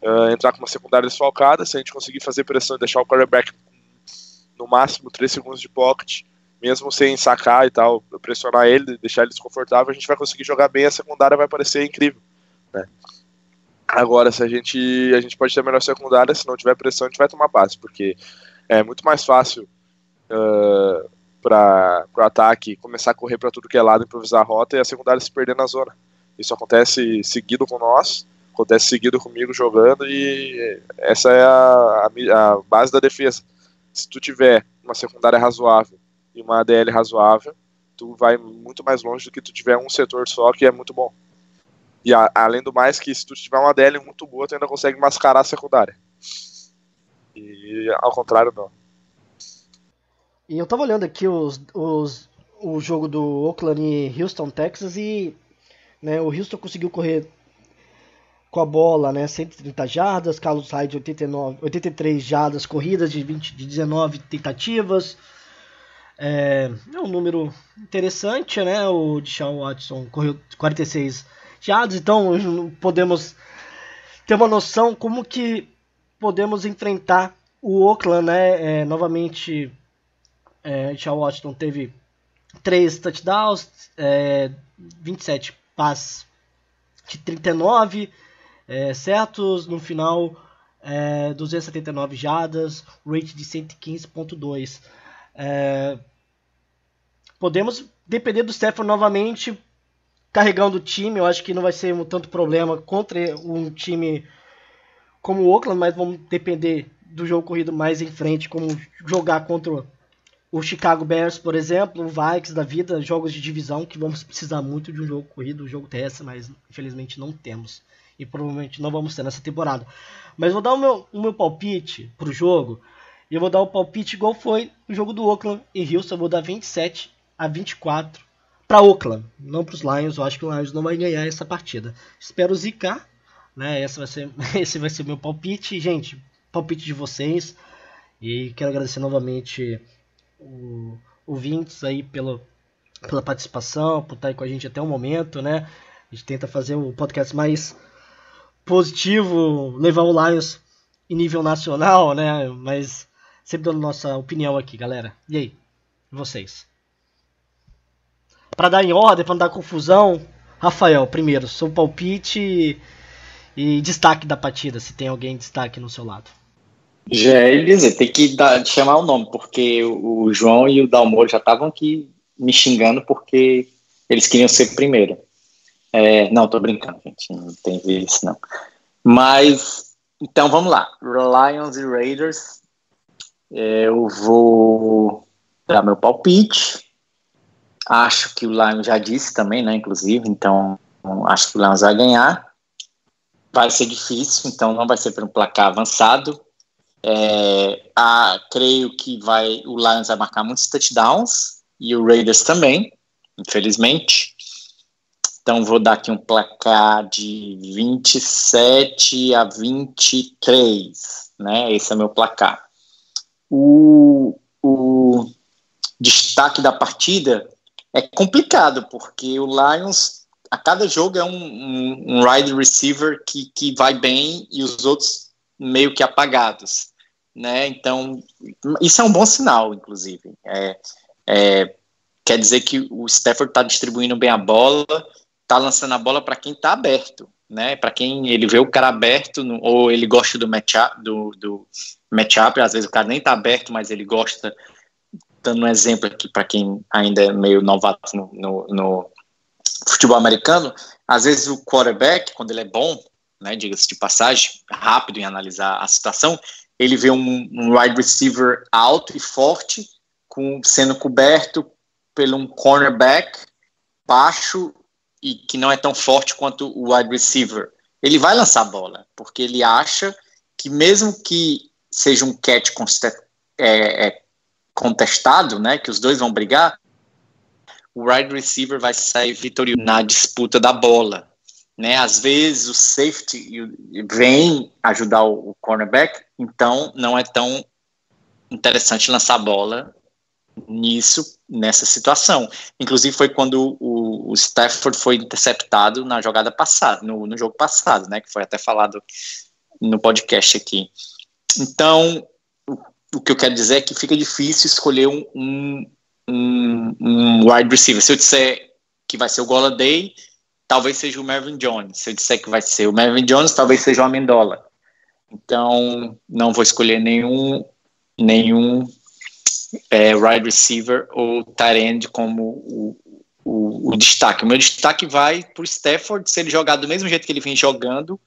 [SPEAKER 7] uh, entrar com uma secundária desfalcada, se a gente conseguir fazer pressão e deixar o quarterback no máximo 3 segundos de pocket, mesmo sem sacar e tal, pressionar ele, deixar ele desconfortável, a gente vai conseguir jogar bem, a secundária vai parecer incrível. Né? Agora, se a gente, a gente pode ter a melhor secundária, se não tiver pressão, a gente vai tomar passe, porque é muito mais fácil uh, para o ataque começar a correr para tudo que é lado, improvisar a rota e a secundária se perder na zona. Isso acontece seguido com nós, acontece seguido comigo jogando e essa é a, a, a base da defesa. Se tu tiver uma secundária razoável e uma ADL razoável, tu vai muito mais longe do que tu tiver um setor só que é muito bom. E a, além do mais que se tu tiver uma ADL muito boa, tu ainda consegue mascarar a secundária. E ao contrário não.
[SPEAKER 4] E eu tava olhando aqui os, os, o jogo do Oakland e Houston, Texas, e né, o Houston conseguiu correr com a bola, né, 130 jardas, Carlos Hyde 89, 83 jardas corridas de, 20, de 19 tentativas. É, é um número interessante, né? O Deshaun Watson correu 46 jardas, então podemos ter uma noção como que podemos enfrentar o Oakland, né? É, novamente é, Deshaun Watson teve 3 touchdowns, é, 27 passes de 39 é, certos, no final é, 279 jadas, rate de 115.2. É, podemos depender do Stefan novamente carregando o time, eu acho que não vai ser um tanto problema contra um time como o Oakland, mas vamos depender do jogo corrido mais em frente, como jogar contra o Chicago Bears, por exemplo, o Vikings da vida, jogos de divisão que vamos precisar muito de um jogo corrido, um jogo terrestre, mas infelizmente não temos. E provavelmente não vamos ter nessa temporada. Mas vou dar o meu, o meu palpite jogo. E eu vou dar o palpite igual foi o jogo do Oakland e Houston. Eu vou dar 27 a 24 para Oakland, não para os Lions. Eu acho que o Lions não vai ganhar essa partida. Espero zicar, né? Esse vai ser, esse vai ser meu palpite, gente. Palpite de vocês. E quero agradecer novamente o, ouvintes aí pelo, pela participação, por estar aí com a gente até o momento, né? A gente tenta fazer o podcast mais positivo, levar o Lions em nível nacional, né? Mas sempre dando nossa opinião aqui, galera. E aí? Vocês? Para dar em ordem, para não dar confusão, Rafael, primeiro, seu palpite e, destaque da partida, se tem alguém em destaque no seu lado.
[SPEAKER 5] Já é dizer, tem que dar, chamar o nome, porque o João e o Dalmoro já estavam aqui me xingando porque eles queriam ser primeiro. É, não, tô brincando, gente, não tem isso não. Mas, então vamos lá. Lions e Raiders. É, eu vou dar meu palpite. Acho que o Lions já disse também, né, inclusive, então acho que o Lions vai ganhar. Vai ser difícil, então não vai ser por um placar avançado. É, a, creio que vai o Lions vai marcar muitos touchdowns e o Raiders também, infelizmente. Então vou dar aqui um placar de 27 a 23, né? Esse é meu placar. O, o destaque da partida é complicado, porque o Lions, a cada jogo é um, um, um wide receiver que, que vai bem e os outros meio que apagados né? Então, isso é um bom sinal, inclusive. É, é, quer dizer que o Stafford está distribuindo bem a bola, está lançando a bola para quem está aberto, né? Para quem ele vê o cara aberto, no, ou ele gosta do matchup, do, do matchup, às vezes o cara nem está aberto, mas ele gosta. Dando um exemplo aqui para quem ainda é meio novato no, no, no futebol americano, às vezes o quarterback, quando ele é bom, né, diga-se de passagem, rápido em analisar a situação, ele vê um, um wide receiver alto e forte, com, sendo coberto pelo um cornerback baixo e que não é tão forte quanto o wide receiver. Ele vai lançar a bola, porque ele acha que mesmo que seja um catch é, é, contestado, né, que os dois vão brigar, o wide receiver vai sair vitorioso na disputa da bola né? Às vezes o safety vem ajudar o cornerback, então não é tão interessante lançar a bola nisso, nessa situação. Inclusive foi quando o, o Stafford foi interceptado na jogada passada, no, no jogo passado, né? Que foi até falado no podcast aqui. Então, o que eu quero dizer é que fica difícil escolher um, um, um, wide receiver. Se eu disser que vai ser o Golladay, talvez seja o Marvin Jones. Se eu disser que vai ser o Marvin Jones, talvez seja o Amendola. Então, não vou escolher nenhum, nenhum é, wide receiver ou tight end como o, o, o, destaque. O meu destaque vai para o Stafford, se ele jogar do mesmo jeito que ele vem jogando,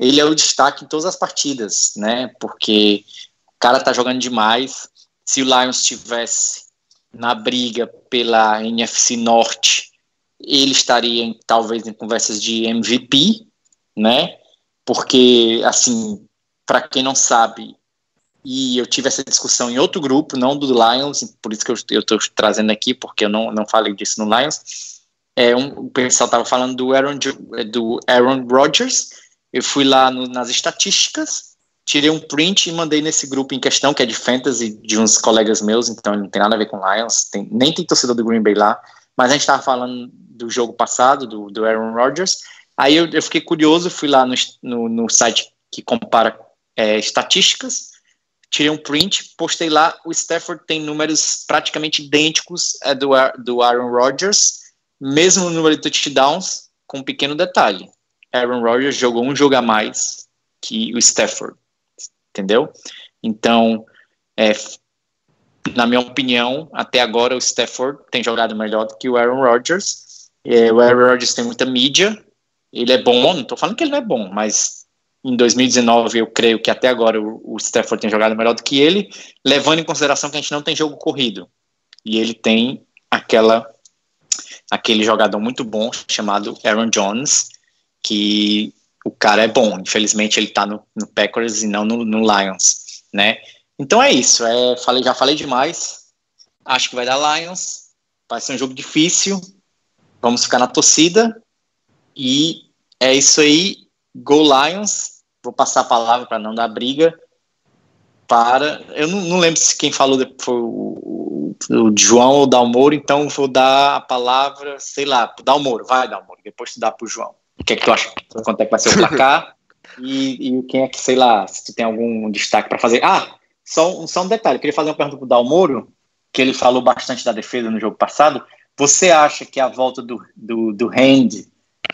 [SPEAKER 5] ele é o destaque em todas as partidas, né? Porque o cara tá jogando demais. Se o Lions tivesse na briga pela NFC Norte, ele estaria talvez em conversas de MVP, né? Porque, assim, para quem não sabe, e eu tive essa discussão em outro grupo, não do Lions, por isso que eu estou trazendo aqui, porque eu não, não falei disso no Lions. É, um, o pessoal estava falando do Aaron, do Aaron Rodgers. Eu fui lá no, nas estatísticas, tirei um print e mandei nesse grupo em questão, que é de fantasy, de uns colegas meus, então não tem nada a ver com Lions, tem, nem tem torcedor do Green Bay lá, mas a gente estava falando do jogo passado, do, do Aaron Rodgers. Aí eu, eu fiquei curioso, fui lá no, no, no site que compara é, estatísticas, tirei um print, postei lá. O Stafford tem números praticamente idênticos do, do Aaron Rodgers, mesmo número de touchdowns, com um pequeno detalhe. Aaron Rodgers jogou um jogo a mais que o Stafford, entendeu? Então, é, na minha opinião, até agora o Stafford tem jogado melhor do que o Aaron Rodgers. É, o Aaron Rodgers tem muita mídia, ele é bom, não estou falando que ele não é bom, mas em 2019 eu creio que até agora o, o Stafford tem jogado melhor do que ele, levando em consideração que a gente não tem jogo corrido. E ele tem aquela aquele jogador muito bom chamado Aaron Jones, que o cara é bom. Infelizmente ele está no, no, Packers e não no, no, Lions, né? Então é isso. É, falei, já falei demais. Acho que vai dar Lions. Vai ser um jogo difícil. Vamos ficar na torcida. E é isso aí. Go Lions. Vou passar a palavra para não dar briga. Para. Eu não, não lembro se quem falou foi o, o, João ou o Dalmoro, então vou dar a palavra, sei lá, pro Dalmoro. Vai, Dalmoro. Depois tu dá pro João. O que é que tu acha? Quanto é que vai ser o placar? e, e quem é que, sei lá, se tu tem algum destaque para fazer. Ah, só, só um detalhe. Eu queria fazer uma pergunta pro Dalmoro, que ele falou bastante da defesa no jogo passado. Você acha que a volta do, do, do Hand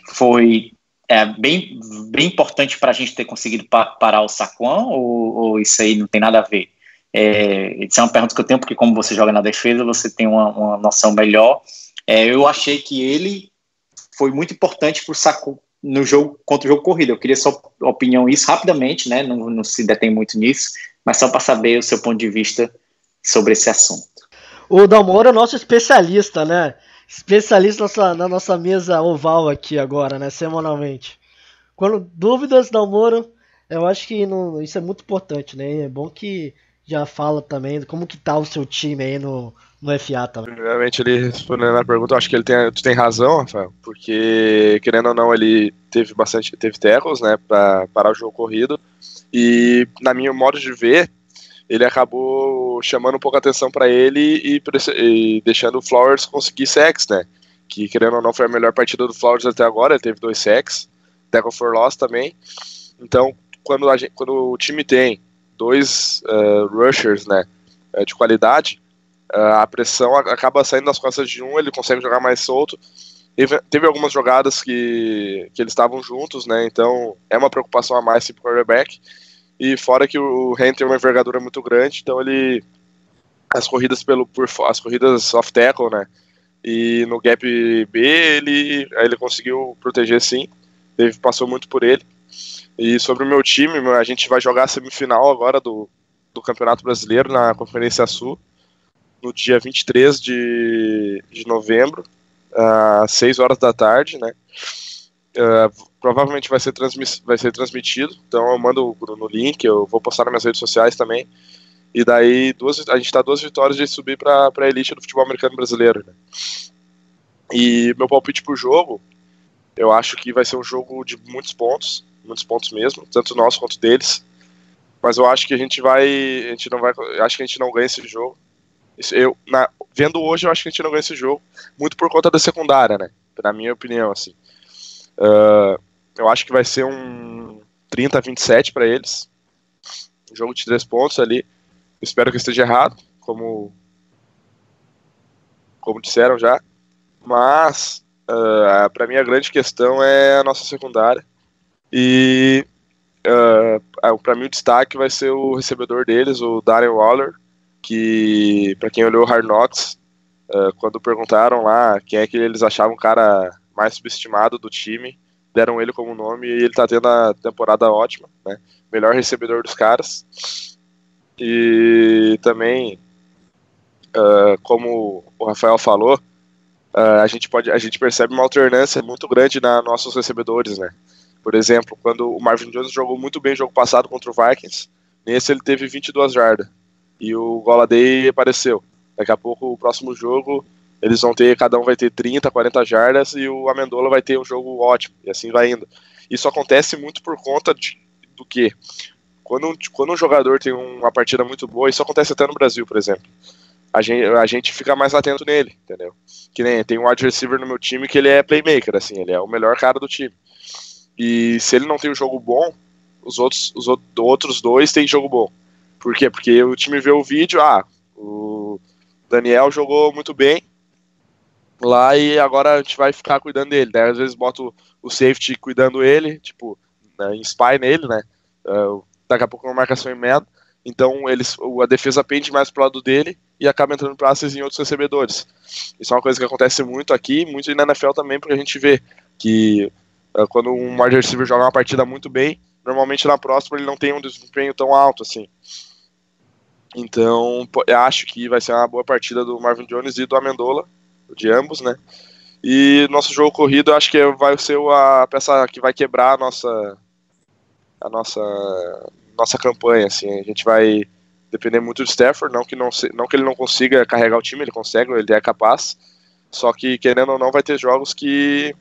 [SPEAKER 5] foi é, bem, bem importante para a gente ter conseguido pa parar o Saquon ou, ou, isso aí não tem nada a ver? É, isso é uma pergunta que eu tenho, porque como você joga na defesa, você tem uma, uma noção melhor. É, eu achei que ele foi muito importante para o Saquon no jogo contra o jogo corrido. Eu queria só opinião isso rapidamente, né? Não, não se detém muito nisso, mas só para saber o seu ponto de vista sobre esse assunto.
[SPEAKER 4] O Dalmoro é nosso especialista, né? especialista nossa, na nossa mesa oval aqui agora, né? Semanalmente. Quando dúvidas, Dalmoro, eu acho que isso é muito importante, né? É bom que já fala também como que tá o seu time aí no, no FA também.
[SPEAKER 7] Primeiramente, ele respondendo a pergunta, eu acho que ele tem, tu tem razão, Rafael, porque querendo ou não, ele teve bastante, teve terros, né, para parar o jogo corrido, e na minha modo de ver, ele acabou chamando um pouco a atenção para ele e, e, deixando o Flowers conseguir sacks, né? Que querendo ou não foi a melhor partida do Flowers até agora, ele teve dois sacks, tackle for loss também. Então, quando, gente, quando o time tem dois uh, rushers, né, eh, de qualidade, a pressão acaba saindo das costas de um, ele consegue jogar mais solto. Teve algumas jogadas que, que eles estavam juntos, né? Então é uma preocupação a mais para o quarterback. E fora que o Ren tem uma envergadura muito grande, então ele. As corridas pelo por, as corridas off tackle, né? E no gap B ele, ele conseguiu proteger sim. Ele passou muito por ele. E sobre o meu time, a gente vai jogar a semifinal agora do, do Campeonato Brasileiro na Conferência Sul, no dia 23 de, de novembro, às 6 horas da tarde, né? Uh, provavelmente vai ser, vai ser transmitido, então eu mando no link, eu vou postar nas minhas redes sociais também. E daí duas, a gente tá duas vitórias de subir para a elite do futebol americano brasileiro. Né? E meu palpite pro jogo, eu acho que vai ser um jogo de muitos pontos, muitos pontos mesmo, tanto nosso quanto deles. Mas eu acho que a gente vai, a gente não vai, acho que a gente não ganha esse jogo. Eu, na, vendo hoje, eu acho que a gente não ganha esse jogo, muito por conta da secundária, né? Na minha opinião, assim. Uh, eu acho que vai ser um 30 a 27 para eles. Um jogo de três pontos ali. Espero que esteja errado, como, como disseram já. Mas, uh, para mim, a grande questão é a nossa secundária. E, uh, para mim, o destaque vai ser o recebedor deles, o Darren Waller, que, para quem olhou o Hard Knocks, uh, quando perguntaram lá quem é que eles achavam o cara mais subestimado do time, deram ele como nome e ele tá tendo a temporada ótima, né? Melhor recebedor dos caras. E também, uh, como o Rafael falou, uh, a, gente pode, a gente percebe uma alternância muito grande na nossos recebedores, né? Por exemplo, quando o Marvin Jones jogou muito bem no jogo passado contra o Vikings, nesse ele teve 22 jardas e o Goladay apareceu. Daqui a pouco, o próximo jogo, eles vão ter, cada um vai ter 30, 40 jardas e o Amendola vai ter um jogo ótimo, e assim vai indo. Isso acontece muito por conta de, do que? Quando, quando um jogador tem uma partida muito boa, isso acontece até no Brasil, por exemplo. A gente, a gente fica mais atento nele, entendeu? Que nem tem um wide receiver no meu time que ele é playmaker, assim, ele é o melhor cara do time. E se ele não tem um jogo bom, os outros, os outros dois têm jogo bom. Por quê? Porque o time vê o vídeo, ah, o Daniel jogou muito bem, lá e agora a gente vai ficar cuidando dele. Às vezes boto o safety cuidando ele, tipo, né, em spy nele, né? Uh, daqui a pouco uma marcação em man. Então eles, a defesa pende mais pro lado dele e acaba entrando passes em outros recebedores. Isso é uma coisa que acontece muito aqui, muito na NFL também, porque a gente vê que uh, quando um wide receiver joga uma partida muito bem, normalmente na próxima ele não tem um desempenho tão alto assim. Então, acho que vai ser uma boa partida do Marvin Jones e do Amendola de ambos, né? E nosso jogo corrido acho que vai ser a peça que vai quebrar a nossa a nossa nossa campanha, assim. A gente vai depender muito do Stafford, não que não não que ele não consiga carregar o time, ele consegue, ele é capaz. Só que querendo ou não vai ter jogos que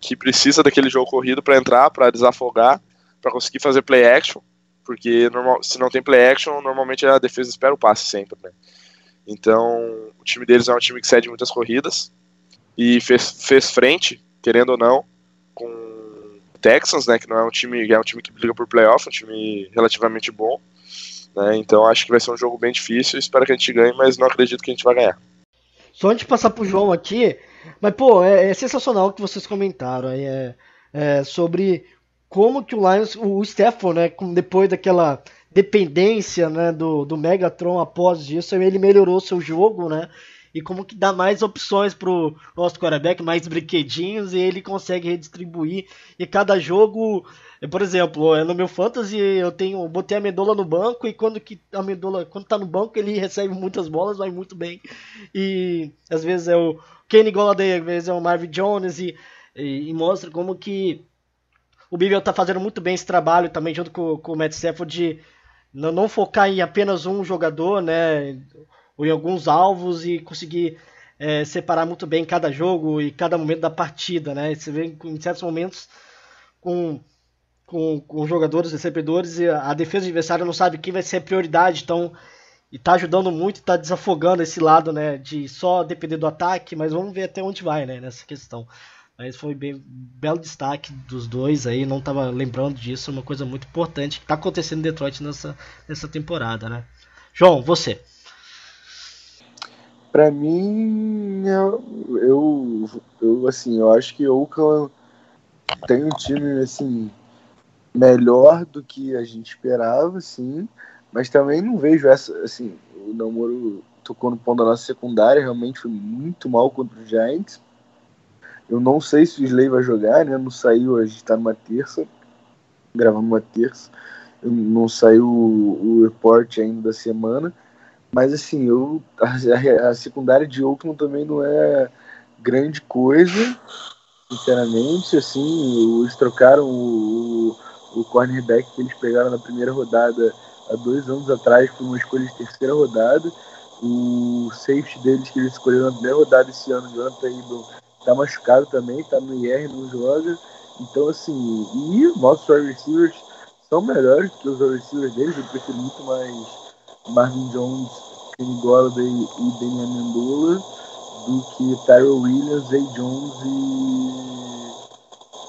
[SPEAKER 7] que precisa daquele jogo corrido para entrar, para desafogar, para conseguir fazer play action, porque normal, se não tem play action, normalmente a defesa espera o passe sempre, né? Então, o time deles é um time que cede muitas corridas e fez, fez frente, querendo ou não, com o Texans, né, que não é um time, é um time que briga por playoff, um time relativamente bom. Né, então, acho que vai ser um jogo bem difícil. Espero que a gente ganhe, mas não acredito que a gente vai ganhar.
[SPEAKER 4] Só antes de passar pro João aqui, mas pô, é, é sensacional o que vocês comentaram aí, é, é, sobre como que o Lions, o Stephen, né, depois daquela dependência né, do, do Megatron após isso, ele melhorou seu jogo, né? E como que dá mais opções pro nosso quarterback, mais brinquedinhos, e ele consegue redistribuir. E cada jogo, por exemplo, no meu fantasy eu tenho botei a Mendola no banco e quando que a Mendola, quando tá no banco, ele recebe muitas bolas, vai muito bem. E às vezes é o Kenny Golladay, às vezes é o Marvin Jones e, e, e mostra como que o Bíblia tá fazendo muito bem esse trabalho também junto com, com o Matt Stafford de não, não focar em apenas um jogador, né? Ou em alguns alvos e conseguir é, separar muito bem cada jogo e cada momento da partida, né? Você vê em certos momentos com, com, com jogadores, recebedores, e a defesa adversária não sabe quem vai ser a prioridade, então e tá ajudando muito, tá desafogando esse lado, né, de só depender do ataque, mas vamos ver até onde vai, né, nessa questão. Mas foi bem belo destaque dos dois aí, não estava lembrando disso, uma coisa muito importante que está acontecendo em Detroit nessa, nessa temporada, né? João, você.
[SPEAKER 6] Para mim, eu, eu, assim, eu acho que Oakland tem um time assim melhor do que a gente esperava, sim, mas também não vejo essa, assim, o namoro tocou no ponto da nossa secundária, realmente foi muito mal contra os Giants eu não sei se o Slay vai jogar, né? Não saiu, a gente tá numa terça, gravando uma terça. Não saiu o, o report ainda da semana. Mas assim, eu, a, a, secundária de Oakland também não é grande coisa, sinceramente. Assim, eles trocaram o, o, o cornerback que eles pegaram na primeira rodada há dois anos atrás, foi uma escolha de terceira rodada. O safety deles que eles escolheram na primeira rodada esse ano, Jonathan Ibram, tá machucado também, tá no IR, não joga. Então, assim, e nossos receivers são melhores que os receivers deles. Eu prefiro muito mais Marvin Jones, Kenny Golladay e Daniel Mendola do que Tyrell Williams, Zay Jones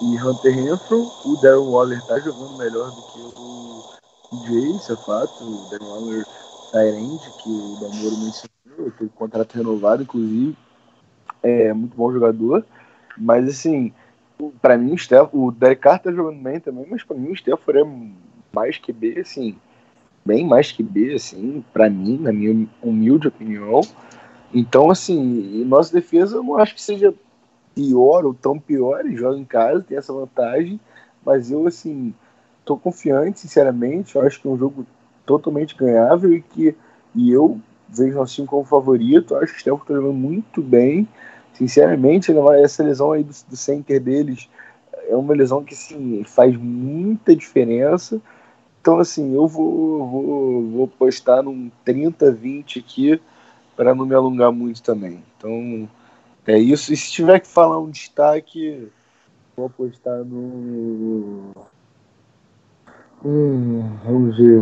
[SPEAKER 6] e, e Hunter Renfro. O Darren Waller tá jogando melhor do que o Jay, isso é fato. O Darren Waller Tyrande, que o Damoro mencionou, teve contrato renovado, inclusive. É muito bom jogador. Mas assim, para mim o, Steph, o Derek Carr tá jogando bem também, mas para mim o Stafford é mais que B, assim, bem mais que B, assim, para mim, na minha humilde opinião. Então, assim, nossa defesa eu não acho que seja pior ou tão pior, ele joga em casa, tem essa vantagem, mas eu, assim, tô confiante, sinceramente, eu acho que é um jogo totalmente ganhável e que e eu vejo time como favorito, acho que o Stanford tá jogando muito bem, sinceramente, essa lesão aí do, do center deles é uma lesão que, assim, faz muita diferença, então, assim, eu vou, vou, vou postar num 30-20 aqui para não me alongar muito também. Então, é isso. E se tiver que falar um destaque, vou apostar no. Hum, vamos ver.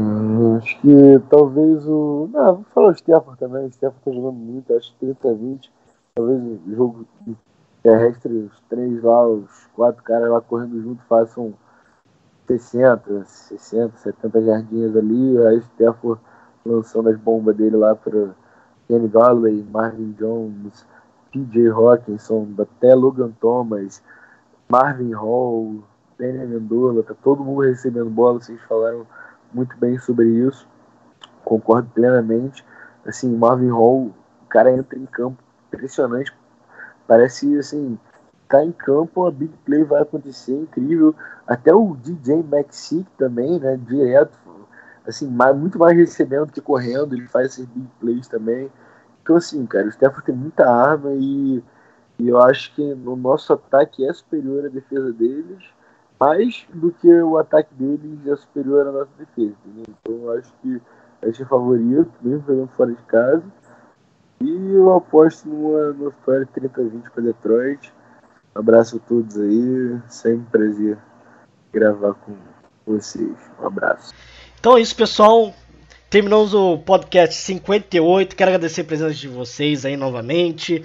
[SPEAKER 6] Acho que talvez o. Não, vou falar o Stefan também. O Stefan tá jogando muito, acho que 30-20. Talvez o jogo terrestre, os três lá, os quatro caras lá correndo junto façam 60, 60, 70 jardinhas ali, aí Stafford lançando as bombas dele lá para Kenny Galloway, Marvin Jones, PJ Hawkinson, até Logan Thomas, Marvin Hall, Danny Amendola, tá todo mundo recebendo bola, vocês falaram muito bem sobre isso, concordo plenamente. Assim, Marvin Hall, o cara entra em campo impressionante, parece assim, tá em campo, a big play vai acontecer, incrível. Até o DJ Maxic também, né, direto, assim, mais, muito mais recebendo que correndo, ele faz esses big plays também. Então, assim, cara, o Stefan tem muita arma e, e eu acho que o nosso ataque é superior à defesa deles, mais do que o ataque deles é superior à nossa defesa, entendeu? Então, eu acho que a gente é favorito, mesmo jogando fora de casa. E eu aposto numa, numa vitória 30-20 para Detroit. Um abraço a todos aí. Sempre um prazer gravar com vocês. Um abraço.
[SPEAKER 4] Então é isso, pessoal. Terminamos o podcast 58. Quero agradecer a presença de vocês aí novamente.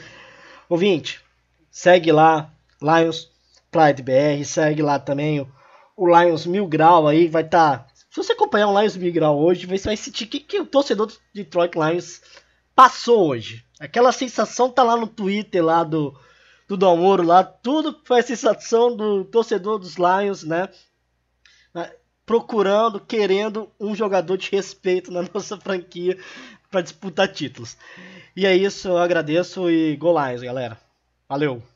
[SPEAKER 4] Ouvinte, segue lá, Lions Pride BR. Segue lá também o, Lions Mil Grau aí. Vai estar. Tá, se você acompanhar o Lions Mil Grau hoje, você vai sentir que, que o torcedor do Detroit Lions passou hoje. Aquela sensação tá lá no Twitter lá do do Dalmoro lá, tudo foi a sensação do torcedor dos Lions, né? Procurando, querendo um jogador de respeito na nossa franquia para disputar títulos. E é isso, eu agradeço e Go Lions, galera. Valeu!